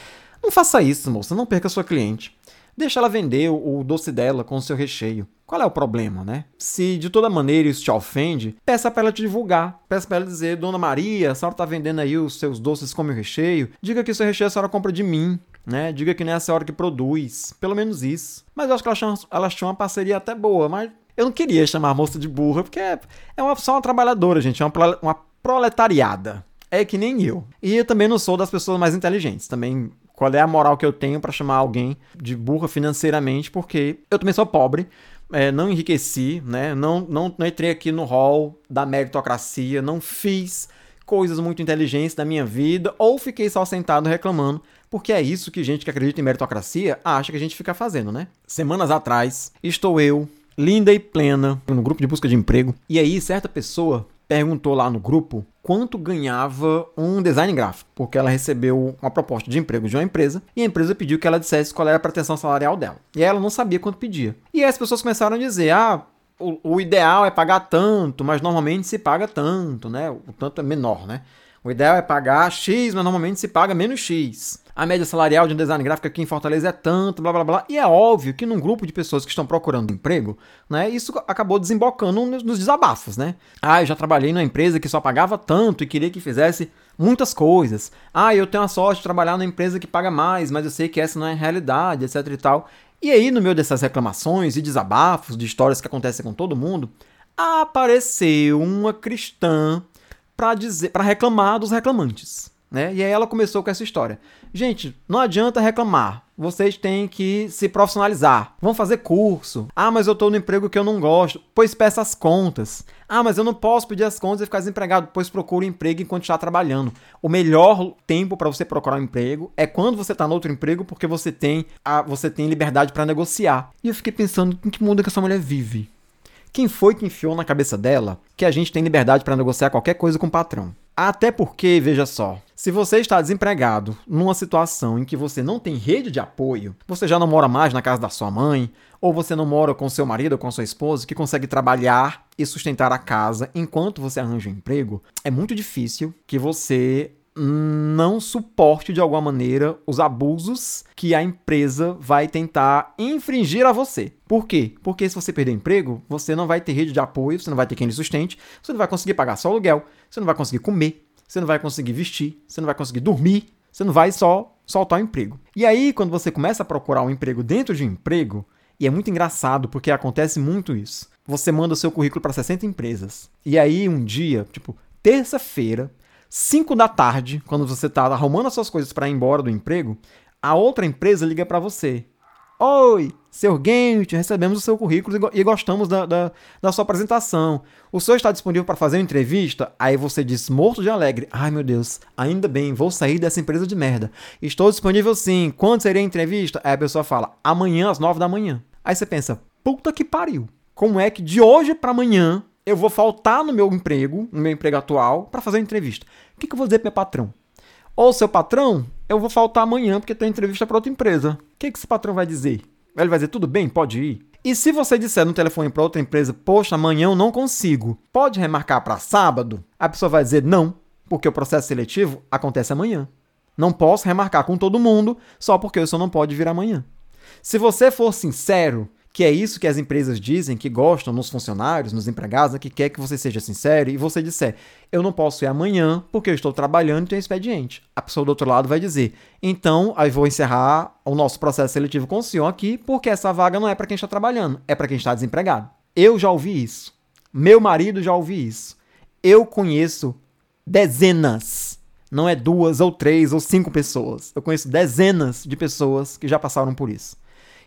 Não faça isso, moça, não perca sua cliente. Deixa ela vender o doce dela com o seu recheio. Qual é o problema, né? Se de toda maneira isso te ofende, peça para ela te divulgar. Peça para ela dizer, Dona Maria, a senhora está vendendo aí os seus doces com meu recheio. Diga que seu recheio a senhora compra de mim. Né? Diga que não é a senhora que produz. Pelo menos isso. Mas eu acho que elas tinham uma parceria até boa, mas eu não queria chamar a moça de burra, porque é, é uma, só uma trabalhadora, gente, é uma, uma proletariada. É que nem eu. E eu também não sou das pessoas mais inteligentes. Também, qual é a moral que eu tenho para chamar alguém de burra financeiramente? Porque eu também sou pobre, é, não enriqueci, né? Não, não, não entrei aqui no hall da meritocracia, não fiz coisas muito inteligentes da minha vida, ou fiquei só sentado reclamando, porque é isso que gente que acredita em meritocracia acha que a gente fica fazendo, né? Semanas atrás, estou eu linda e plena no grupo de busca de emprego. E aí, certa pessoa perguntou lá no grupo quanto ganhava um design gráfico, porque ela recebeu uma proposta de emprego de uma empresa e a empresa pediu que ela dissesse qual era a pretensão salarial dela. E ela não sabia quanto pedia. E aí as pessoas começaram a dizer: ah, o, o, ideal é pagar tanto, mas normalmente se paga tanto, né? O tanto é menor, né? O ideal é pagar X, mas normalmente se paga menos X. A média salarial de um design gráfico aqui em Fortaleza é tanto, blá blá blá. E é óbvio que num grupo de pessoas que estão procurando emprego, né, isso acabou desembocando nos, desabafos, né? Ah, eu já trabalhei numa empresa que só pagava tanto e queria que fizesse muitas coisas. Ah, eu tenho a sorte de trabalhar numa empresa que paga mais, mas eu sei que essa não é a realidade, etc e tal. E aí, no meio dessas reclamações e desabafos de histórias que acontecem com todo mundo, apareceu uma cristã para dizer, para reclamar dos reclamantes, né? E aí ela começou com essa história. Gente, não adianta reclamar. Vocês têm que se profissionalizar. Vão fazer curso. Ah, mas eu estou no emprego que eu não gosto. Pois peça as contas. Ah, mas eu não posso pedir as contas e ficar desempregado. Pois procure um emprego enquanto está trabalhando. O melhor tempo para você procurar um emprego é quando você está no outro emprego, porque você tem a, você tem liberdade para negociar. E eu fiquei pensando em que mundo que essa mulher vive. Quem foi que enfiou na cabeça dela que a gente tem liberdade para negociar qualquer coisa com o patrão? Até porque, veja só, se você está desempregado numa situação em que você não tem rede de apoio, você já não mora mais na casa da sua mãe, ou você não mora com seu marido ou com sua esposa que consegue trabalhar e sustentar a casa enquanto você arranja um emprego, é muito difícil que você não suporte de alguma maneira os abusos que a empresa vai tentar infringir a você. Por quê? Porque se você perder emprego, você não vai ter rede de apoio, você não vai ter quem lhe sustente, você não vai conseguir pagar seu aluguel, você não vai conseguir comer, você não vai conseguir vestir, você não vai conseguir dormir, você não vai só soltar o emprego. E aí, quando você começa a procurar um emprego dentro de um emprego, e é muito engraçado porque acontece muito isso. Você manda o seu currículo para 60 empresas. E aí, um dia, tipo, terça-feira, 5 da tarde, quando você está arrumando as suas coisas para ir embora do emprego, a outra empresa liga para você. Oi, seu Gente, recebemos o seu currículo e gostamos da, da, da sua apresentação. O senhor está disponível para fazer uma entrevista? Aí você diz, morto de alegre. Ai meu Deus, ainda bem, vou sair dessa empresa de merda. Estou disponível sim. Quando seria a entrevista? Aí a pessoa fala, amanhã às 9 da manhã. Aí você pensa, puta que pariu. Como é que de hoje para amanhã eu vou faltar no meu emprego, no meu emprego atual, para fazer uma entrevista. O que, que eu vou dizer pro meu patrão? Ou seu patrão, eu vou faltar amanhã porque tem entrevista para outra empresa. Que, que esse patrão vai dizer? Ele vai dizer, tudo bem, pode ir. E se você disser no telefone para outra empresa, poxa, amanhã eu não consigo, pode remarcar para sábado? A pessoa vai dizer não, porque o processo seletivo acontece amanhã. Não posso remarcar com todo mundo só porque o senhor não pode vir amanhã. Se você for sincero que é isso que as empresas dizem, que gostam nos funcionários, nos empregados, né, que quer que você seja sincero, e você disser, eu não posso ir amanhã porque eu estou trabalhando e tenho expediente. A pessoa do outro lado vai dizer, então, aí vou encerrar o nosso processo seletivo com o senhor aqui, porque essa vaga não é para quem está trabalhando, é para quem está desempregado. Eu já ouvi isso. Meu marido já ouvi isso. Eu conheço dezenas, não é duas ou três ou cinco pessoas. Eu conheço dezenas de pessoas que já passaram por isso.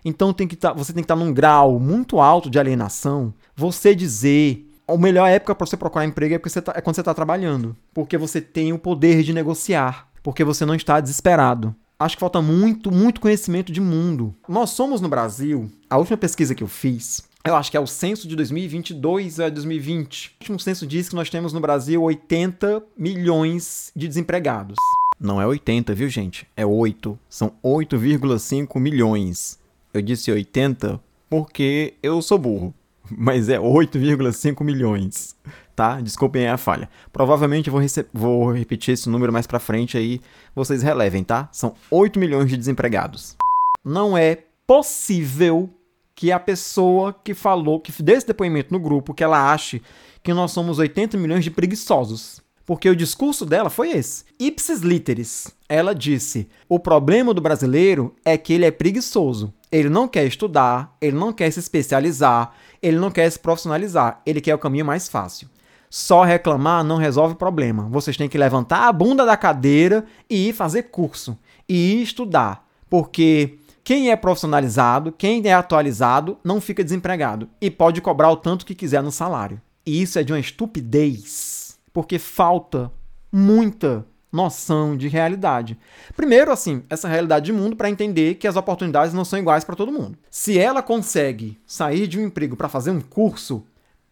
Então tem que tá, você tem que estar tá num grau muito alto de alienação. Você dizer a melhor época para você procurar emprego é, porque você tá, é quando você está trabalhando. Porque você tem o poder de negociar. Porque você não está desesperado. Acho que falta muito, muito conhecimento de mundo. Nós somos no Brasil, a última pesquisa que eu fiz, eu acho que é o censo de 2022 a 2020. O último censo diz que nós temos no Brasil 80 milhões de desempregados. Não é 80, viu, gente? É 8. São 8,5 milhões. Eu disse 80 porque eu sou burro, mas é 8,5 milhões, tá? Desculpem a falha. Provavelmente vou, vou repetir esse número mais para frente aí, vocês relevem, tá? São 8 milhões de desempregados. Não é possível que a pessoa que falou, que deu esse depoimento no grupo, que ela ache que nós somos 80 milhões de preguiçosos. Porque o discurso dela foi esse. Ipsis literis. Ela disse: o problema do brasileiro é que ele é preguiçoso. Ele não quer estudar, ele não quer se especializar, ele não quer se profissionalizar, ele quer o caminho mais fácil. Só reclamar não resolve o problema. Vocês têm que levantar a bunda da cadeira e ir fazer curso e ir estudar, porque quem é profissionalizado, quem é atualizado, não fica desempregado e pode cobrar o tanto que quiser no salário. E isso é de uma estupidez, porque falta muita noção de realidade. Primeiro, assim, essa realidade de mundo para entender que as oportunidades não são iguais para todo mundo. Se ela consegue sair de um emprego para fazer um curso,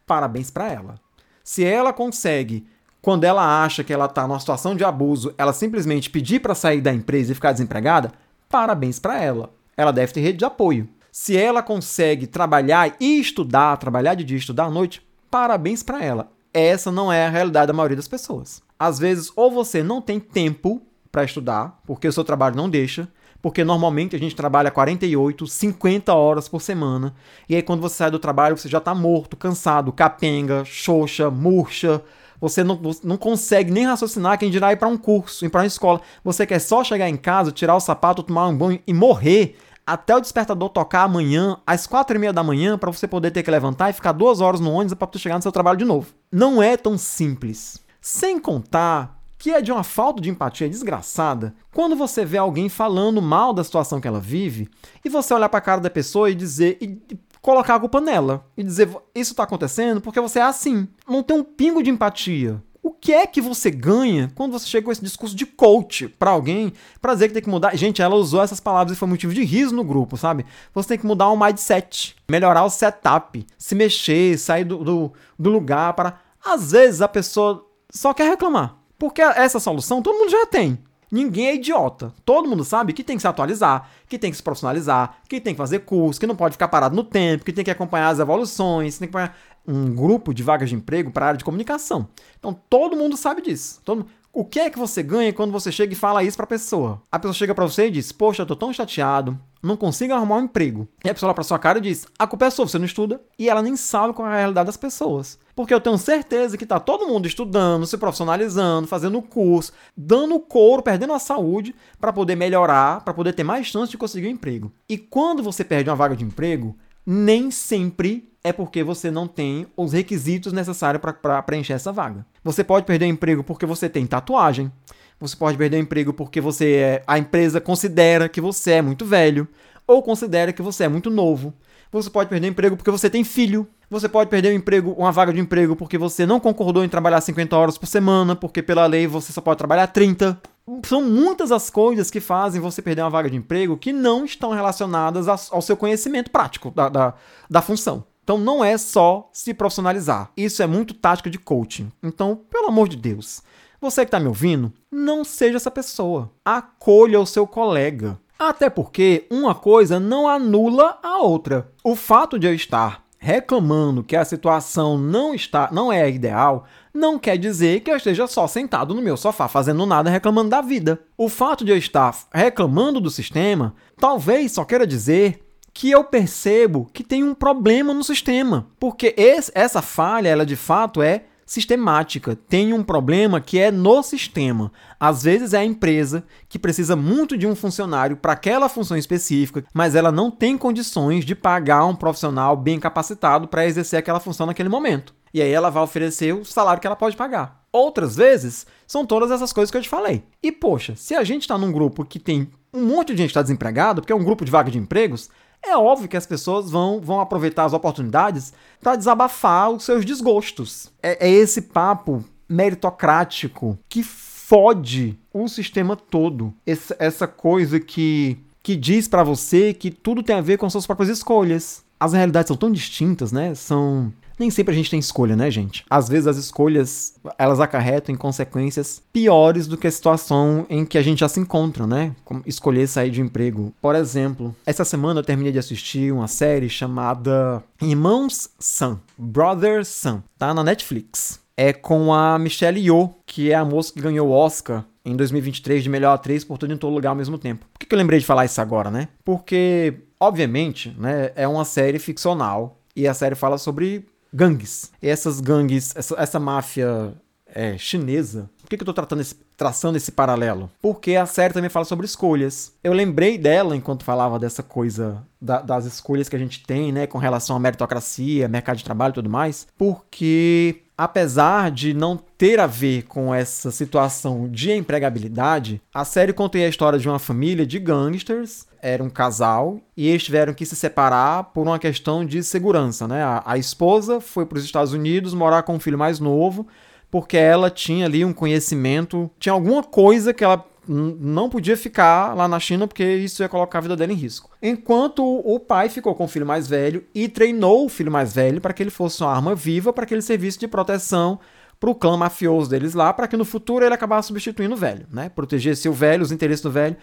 parabéns para ela. Se ela consegue, quando ela acha que ela está numa situação de abuso, ela simplesmente pedir para sair da empresa e ficar desempregada, parabéns para ela. Ela deve ter rede de apoio. Se ela consegue trabalhar e estudar, trabalhar de dia e estudar à noite, parabéns para ela. Essa não é a realidade da maioria das pessoas. Às vezes, ou você não tem tempo para estudar, porque o seu trabalho não deixa, porque normalmente a gente trabalha 48, 50 horas por semana, e aí quando você sai do trabalho você já está morto, cansado, capenga, xoxa, murcha, você não, não consegue nem raciocinar quem dirá ir para um curso, ir para uma escola. Você quer só chegar em casa, tirar o sapato, tomar um banho e morrer até o despertador tocar amanhã, às quatro e meia da manhã, para você poder ter que levantar e ficar duas horas no ônibus para chegar no seu trabalho de novo. Não é tão simples. Sem contar que é de uma falta de empatia desgraçada quando você vê alguém falando mal da situação que ela vive e você olhar para a cara da pessoa e dizer e colocar a culpa nela e dizer isso está acontecendo porque você é assim. Não tem um pingo de empatia. O que é que você ganha quando você chega com esse discurso de coach para alguém para dizer que tem que mudar? Gente, ela usou essas palavras e foi motivo de riso no grupo, sabe? Você tem que mudar o mindset, melhorar o setup, se mexer, sair do, do, do lugar para. Às vezes a pessoa só quer reclamar. Porque essa solução todo mundo já tem. Ninguém é idiota. Todo mundo sabe que tem que se atualizar, que tem que se profissionalizar, que tem que fazer curso, que não pode ficar parado no tempo, que tem que acompanhar as evoluções, tem que acompanhar um grupo de vagas de emprego para a área de comunicação. Então todo mundo sabe disso. Todo... O que é que você ganha quando você chega e fala isso para a pessoa? A pessoa chega para você e diz: "Poxa, eu tô tão chateado, não consigo arrumar um emprego". E a pessoa olha para sua cara e diz: "A culpa é sua, você não estuda". E ela nem sabe qual é a realidade das pessoas. Porque eu tenho certeza que está todo mundo estudando, se profissionalizando, fazendo curso, dando couro, perdendo a saúde para poder melhorar, para poder ter mais chance de conseguir um emprego. E quando você perde uma vaga de emprego, nem sempre é porque você não tem os requisitos necessários para preencher essa vaga. Você pode perder o emprego porque você tem tatuagem. Você pode perder o emprego porque você é, a empresa considera que você é muito velho ou considera que você é muito novo. Você pode perder o emprego porque você tem filho. Você pode perder um emprego, uma vaga de emprego porque você não concordou em trabalhar 50 horas por semana, porque pela lei você só pode trabalhar 30. São muitas as coisas que fazem você perder uma vaga de emprego que não estão relacionadas ao seu conhecimento prático da, da, da função. Então não é só se profissionalizar. Isso é muito tática de coaching. Então, pelo amor de Deus, você que está me ouvindo, não seja essa pessoa. Acolha o seu colega. Até porque uma coisa não anula a outra. O fato de eu estar reclamando que a situação não está, não é ideal, não quer dizer que eu esteja só sentado no meu sofá fazendo nada reclamando da vida. O fato de eu estar reclamando do sistema, talvez só queira dizer que eu percebo que tem um problema no sistema, porque esse, essa falha, ela de fato é sistemática. Tem um problema que é no sistema. Às vezes é a empresa que precisa muito de um funcionário para aquela função específica, mas ela não tem condições de pagar um profissional bem capacitado para exercer aquela função naquele momento. E aí ela vai oferecer o salário que ela pode pagar. Outras vezes são todas essas coisas que eu te falei. E poxa, se a gente está num grupo que tem um monte de gente está desempregado, porque é um grupo de vaga de empregos, é óbvio que as pessoas vão, vão aproveitar as oportunidades para desabafar os seus desgostos. É, é esse papo meritocrático que fode o sistema todo. Essa, essa coisa que, que diz para você que tudo tem a ver com suas próprias escolhas. As realidades são tão distintas, né? São nem sempre a gente tem escolha, né, gente? Às vezes as escolhas, elas acarretam em consequências piores do que a situação em que a gente já se encontra, né? Como escolher sair de emprego. Por exemplo, essa semana eu terminei de assistir uma série chamada Irmãos Sam, Brother Sam, tá na Netflix. É com a Michelle Yeoh, que é a moça que ganhou o Oscar em 2023 de melhor atriz por tudo em todo lugar ao mesmo tempo. Por que eu lembrei de falar isso agora, né? Porque, obviamente, né, é uma série ficcional e a série fala sobre gangues. E essas gangues, essa, essa máfia é, chinesa. Por que, que eu tô tratando esse, traçando esse paralelo? Porque a série também fala sobre escolhas. Eu lembrei dela enquanto falava dessa coisa da, das escolhas que a gente tem, né, com relação à meritocracia, mercado de trabalho e tudo mais, porque apesar de não ter a ver com essa situação de empregabilidade, a série conta a história de uma família de gangsters, era um casal, e eles tiveram que se separar por uma questão de segurança, né? A, a esposa foi para os Estados Unidos morar com um filho mais novo, porque ela tinha ali um conhecimento, tinha alguma coisa que ela não podia ficar lá na China porque isso ia colocar a vida dela em risco. Enquanto o pai ficou com o filho mais velho e treinou o filho mais velho para que ele fosse uma arma viva para que ele servisse de proteção para o clã mafioso deles lá, para que no futuro ele acabasse substituindo o velho, né? Protegesse o velho, os interesses do velho.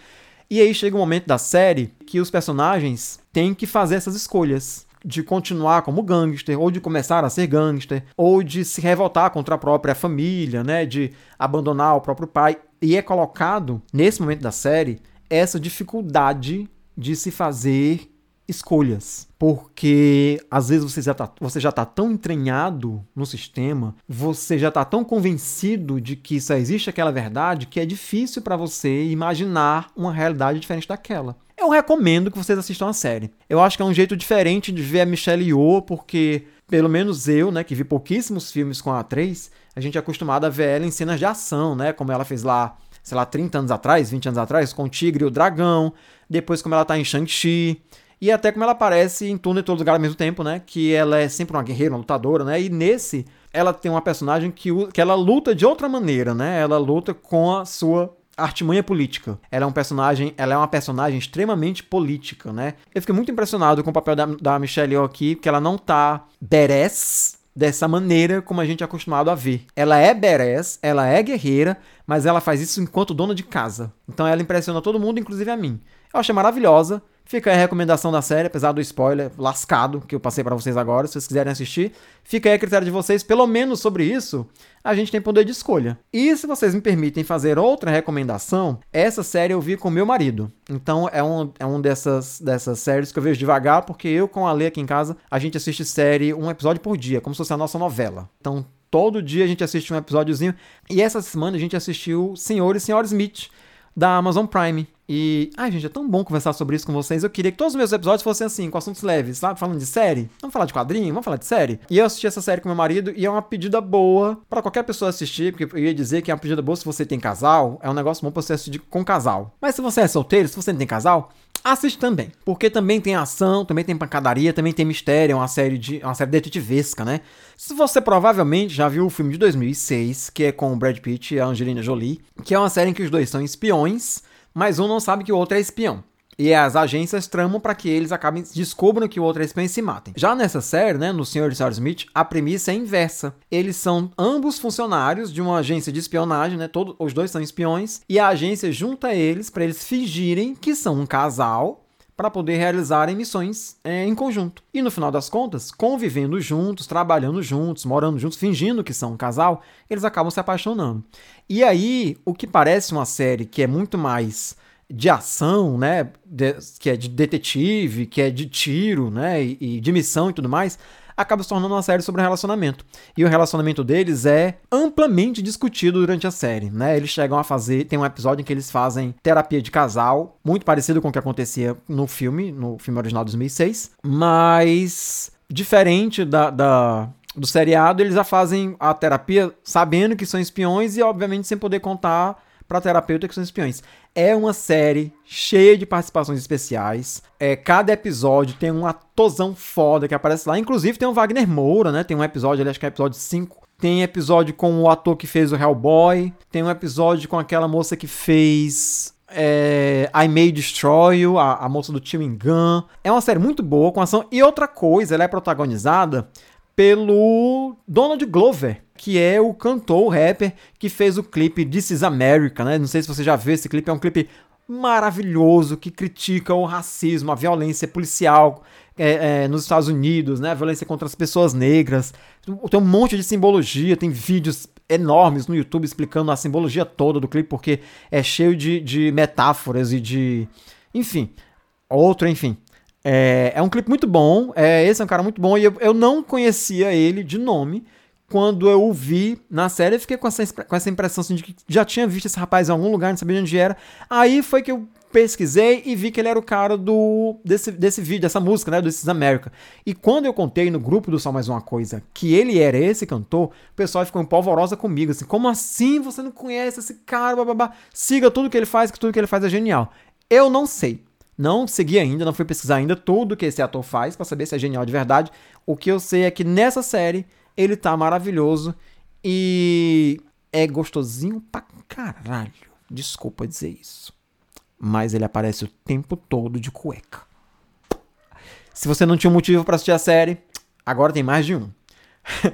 E aí chega um momento da série que os personagens têm que fazer essas escolhas de continuar como gangster, ou de começar a ser gangster, ou de se revoltar contra a própria família, né, de abandonar o próprio pai. E é colocado nesse momento da série essa dificuldade de se fazer escolhas. Porque às vezes você já, tá, você já tá tão entranhado no sistema, você já tá tão convencido de que só existe aquela verdade que é difícil para você imaginar uma realidade diferente daquela. Eu recomendo que vocês assistam a série. Eu acho que é um jeito diferente de ver a Michelle Yeoh, porque pelo menos eu, né, que vi pouquíssimos filmes com a atriz, a gente é acostumado a ver ela em cenas de ação, né, como ela fez lá, sei lá, 30 anos atrás, 20 anos atrás, com o Tigre e o Dragão, depois como ela tá em Shang-Chi, e até como ela aparece em tudo e todo lugar ao mesmo tempo, né? Que ela é sempre uma guerreira, uma lutadora, né? E nesse, ela tem uma personagem que, que ela luta de outra maneira, né? Ela luta com a sua artimanha política. Ela é um personagem, ela é uma personagem extremamente política, né? Eu fiquei muito impressionado com o papel da, da Michelle Yeoh aqui, porque ela não tá badass dessa maneira como a gente é acostumado a ver. Ela é badass, ela é guerreira, mas ela faz isso enquanto dona de casa. Então ela impressiona todo mundo, inclusive a mim. Eu achei maravilhosa. Fica aí a recomendação da série, apesar do spoiler lascado que eu passei para vocês agora, se vocês quiserem assistir. Fica aí a critério de vocês, pelo menos sobre isso, a gente tem poder de escolha. E se vocês me permitem fazer outra recomendação, essa série eu vi com meu marido. Então é um, é um dessas, dessas séries que eu vejo devagar, porque eu com a Lê aqui em casa, a gente assiste série um episódio por dia, como se fosse a nossa novela. Então todo dia a gente assiste um episódiozinho. E essa semana a gente assistiu Senhor e Senhora Smith, da Amazon Prime. E, ai, gente, é tão bom conversar sobre isso com vocês. Eu queria que todos os meus episódios fossem assim, com assuntos leves, sabe? Falando de série. Vamos falar de quadrinho? Vamos falar de série? E eu assisti essa série com meu marido e é uma pedida boa para qualquer pessoa assistir, porque eu ia dizer que é uma pedida boa se você tem casal, é um negócio bom pra você assistir com casal. Mas se você é solteiro, se você não tem casal, assiste também. Porque também tem ação, também tem pancadaria, também tem mistério, é uma série de uma série detetivesca, né? Se você provavelmente já viu o filme de 2006, que é com o Brad Pitt e a Angelina Jolie, que é uma série em que os dois são espiões mas um não sabe que o outro é espião. E as agências tramam para que eles acabem descubram que o outro é espião e se matem. Já nessa série, né, no Sr. e Sr. Smith, a premissa é inversa. Eles são ambos funcionários de uma agência de espionagem, né? Todos os dois são espiões e a agência junta eles para eles fingirem que são um casal para poder realizarem missões é, em conjunto. E no final das contas, convivendo juntos, trabalhando juntos, morando juntos, fingindo que são um casal, eles acabam se apaixonando. E aí, o que parece uma série que é muito mais de ação, né, de, que é de detetive, que é de tiro, né, e, e de missão e tudo mais, acaba se tornando uma série sobre relacionamento. E o relacionamento deles é amplamente discutido durante a série, né? Eles chegam a fazer, tem um episódio em que eles fazem terapia de casal, muito parecido com o que acontecia no filme, no filme original de 2006, mas diferente da, da do seriado, eles já fazem a terapia sabendo que são espiões e obviamente sem poder contar para terapeuta que são espiões. É uma série cheia de participações especiais. É, cada episódio tem um atorzão foda que aparece lá. Inclusive tem o Wagner Moura, né? Tem um episódio, ali, acho que é episódio 5. Tem episódio com o ator que fez o Hellboy. Tem um episódio com aquela moça que fez é, I May Destroy You, a, a moça do Chewing Gun. É uma série muito boa, com ação. E outra coisa, ela é protagonizada pelo Donald Glover, que é o cantor, o rapper, que fez o clipe This is America, né? Não sei se você já viu esse clipe, é um clipe maravilhoso que critica o racismo, a violência policial é, é, nos Estados Unidos, né? A violência contra as pessoas negras. Tem um monte de simbologia, tem vídeos enormes no YouTube explicando a simbologia toda do clipe, porque é cheio de, de metáforas e de. Enfim. Outro, enfim. É, é um clipe muito bom. É, esse é um cara muito bom. E eu, eu não conhecia ele de nome. Quando eu o vi na série, eu fiquei com essa, com essa impressão assim, de que já tinha visto esse rapaz em algum lugar, não sabia onde era. Aí foi que eu pesquisei e vi que ele era o cara do desse, desse vídeo, dessa música, né, do This is America. E quando eu contei no grupo do Só Mais Uma Coisa que ele era esse cantor, o pessoal ficou empolvorosa comigo, assim, como assim você não conhece esse cara? Siga tudo que ele faz, que tudo que ele faz é genial. Eu não sei. Não segui ainda, não fui pesquisar ainda tudo que esse ator faz para saber se é genial de verdade. O que eu sei é que nessa série ele tá maravilhoso e é gostosinho pra caralho. Desculpa dizer isso. Mas ele aparece o tempo todo de cueca. Se você não tinha motivo para assistir a série, agora tem mais de um.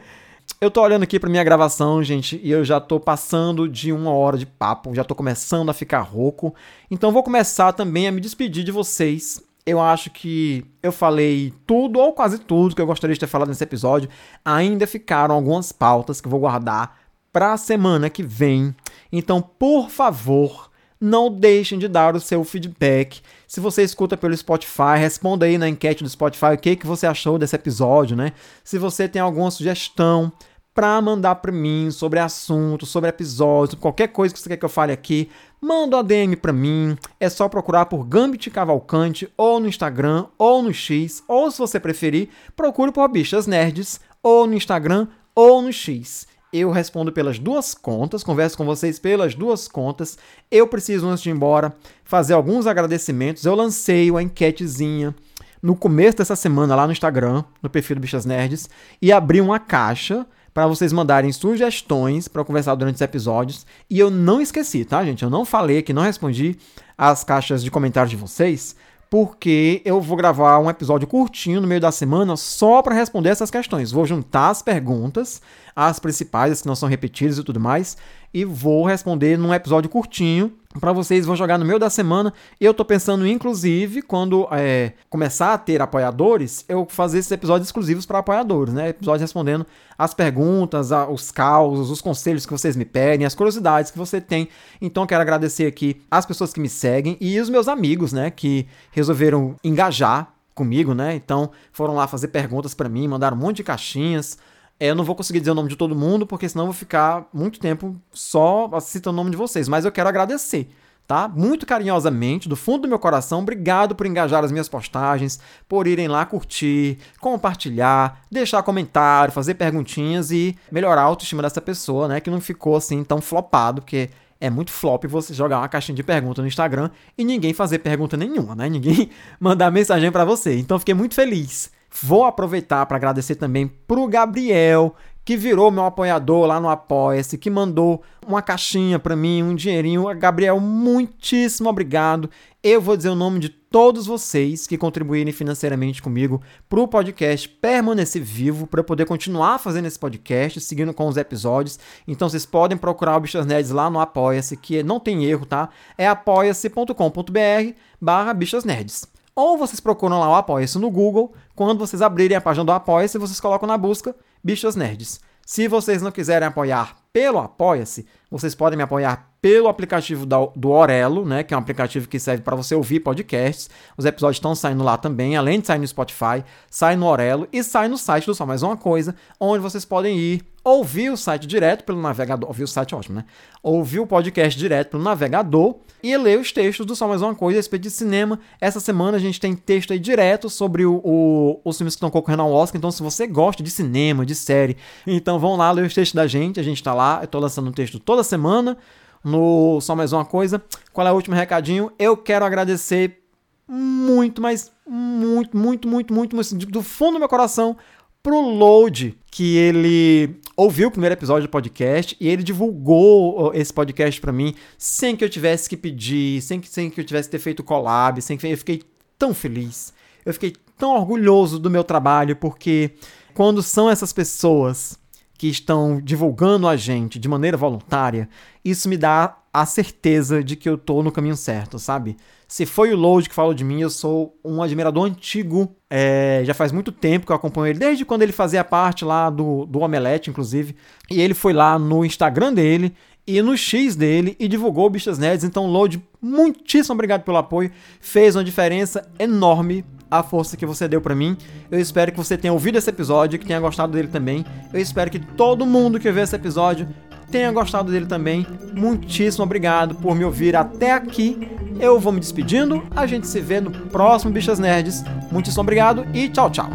eu tô olhando aqui pra minha gravação, gente, e eu já tô passando de uma hora de papo, já tô começando a ficar rouco. Então vou começar também a me despedir de vocês. Eu acho que eu falei tudo ou quase tudo que eu gostaria de ter falado nesse episódio. Ainda ficaram algumas pautas que eu vou guardar para a semana que vem. Então, por favor, não deixem de dar o seu feedback. Se você escuta pelo Spotify, responda aí na enquete do Spotify o que, que você achou desse episódio, né? Se você tem alguma sugestão para mandar para mim sobre assunto, sobre episódio, qualquer coisa que você quer que eu fale aqui, manda uma DM para mim. É só procurar por Gambit Cavalcante ou no Instagram ou no X, ou se você preferir, procure por Bichas Nerds ou no Instagram ou no X. Eu respondo pelas duas contas, converso com vocês pelas duas contas. Eu preciso, antes de ir embora, fazer alguns agradecimentos. Eu lancei uma enquetezinha no começo dessa semana lá no Instagram, no perfil do Bichas Nerds, e abri uma caixa para vocês mandarem sugestões para conversar durante os episódios. E eu não esqueci, tá, gente? Eu não falei que não respondi as caixas de comentários de vocês, porque eu vou gravar um episódio curtinho no meio da semana só para responder essas questões. Vou juntar as perguntas, as principais, que não são repetidas e tudo mais, e vou responder num episódio curtinho para vocês. Vou jogar no meio da semana. Eu tô pensando, inclusive, quando é, começar a ter apoiadores, eu fazer esses episódios exclusivos para apoiadores, né? Episódios respondendo as perguntas, os causos, os conselhos que vocês me pedem, as curiosidades que você tem. Então, quero agradecer aqui as pessoas que me seguem e os meus amigos, né? Que resolveram engajar comigo, né? Então, foram lá fazer perguntas para mim, mandaram um monte de caixinhas. É, eu não vou conseguir dizer o nome de todo mundo, porque senão eu vou ficar muito tempo só citando o nome de vocês. Mas eu quero agradecer, tá? Muito carinhosamente, do fundo do meu coração, obrigado por engajar as minhas postagens, por irem lá curtir, compartilhar, deixar comentário, fazer perguntinhas e melhorar a autoestima dessa pessoa, né? Que não ficou assim tão flopado, porque é muito flop você jogar uma caixinha de pergunta no Instagram e ninguém fazer pergunta nenhuma, né? Ninguém mandar mensagem para você. Então fiquei muito feliz Vou aproveitar para agradecer também pro Gabriel, que virou meu apoiador lá no Apoia-se, que mandou uma caixinha para mim, um dinheirinho. Gabriel, muitíssimo obrigado. Eu vou dizer o nome de todos vocês que contribuírem financeiramente comigo para o podcast permanecer vivo, para eu poder continuar fazendo esse podcast, seguindo com os episódios. Então vocês podem procurar o Bichas Nerds lá no Apoia-se, que não tem erro, tá? É apoia-se.com.br barra Bichas Nerds. Ou vocês procuram lá o Apoia-se no Google. Quando vocês abrirem a página do Apoia-se, vocês colocam na busca Bichas Nerds. Se vocês não quiserem apoiar pelo Apoia-se, vocês podem me apoiar pelo aplicativo do Orelo, né, que é um aplicativo que serve para você ouvir podcasts. Os episódios estão saindo lá também, além de sair no Spotify, sai no Orelo e sai no site do Só Mais Uma Coisa, onde vocês podem ir ouvir o site direto pelo navegador, ouvir o site é ótimo, né? Ouvir o podcast direto pelo navegador e ler os textos do Só Mais Uma Coisa a respeito de cinema. Essa semana a gente tem texto aí direto sobre o, o, os filmes que estão concorrendo ao Oscar, então se você gosta de cinema, de série, então vão lá ler os textos da gente, a gente tá lá, eu tô lançando um texto toda semana no Só Mais Uma Coisa. Qual é o último recadinho? Eu quero agradecer muito, mas muito, muito, muito, muito, muito do fundo do meu coração pro Load, que ele ouviu o primeiro episódio do podcast e ele divulgou esse podcast para mim sem que eu tivesse que pedir, sem que, sem que eu tivesse que ter feito collab, sem que eu fiquei tão feliz. Eu fiquei tão orgulhoso do meu trabalho porque quando são essas pessoas que estão divulgando a gente de maneira voluntária, isso me dá a certeza de que eu tô no caminho certo, sabe? Se foi o Load que falou de mim, eu sou um admirador antigo. É, já faz muito tempo que eu acompanho ele, desde quando ele fazia parte lá do, do Omelete, inclusive. E ele foi lá no Instagram dele e no X dele e divulgou Bichas Nerds. Então, Load, muitíssimo obrigado pelo apoio. Fez uma diferença enorme a força que você deu para mim. Eu espero que você tenha ouvido esse episódio, que tenha gostado dele também. Eu espero que todo mundo que vê esse episódio tenha gostado dele também. Muitíssimo obrigado por me ouvir até aqui. Eu vou me despedindo. A gente se vê no próximo Bichas Nerds. Muitíssimo obrigado e tchau, tchau.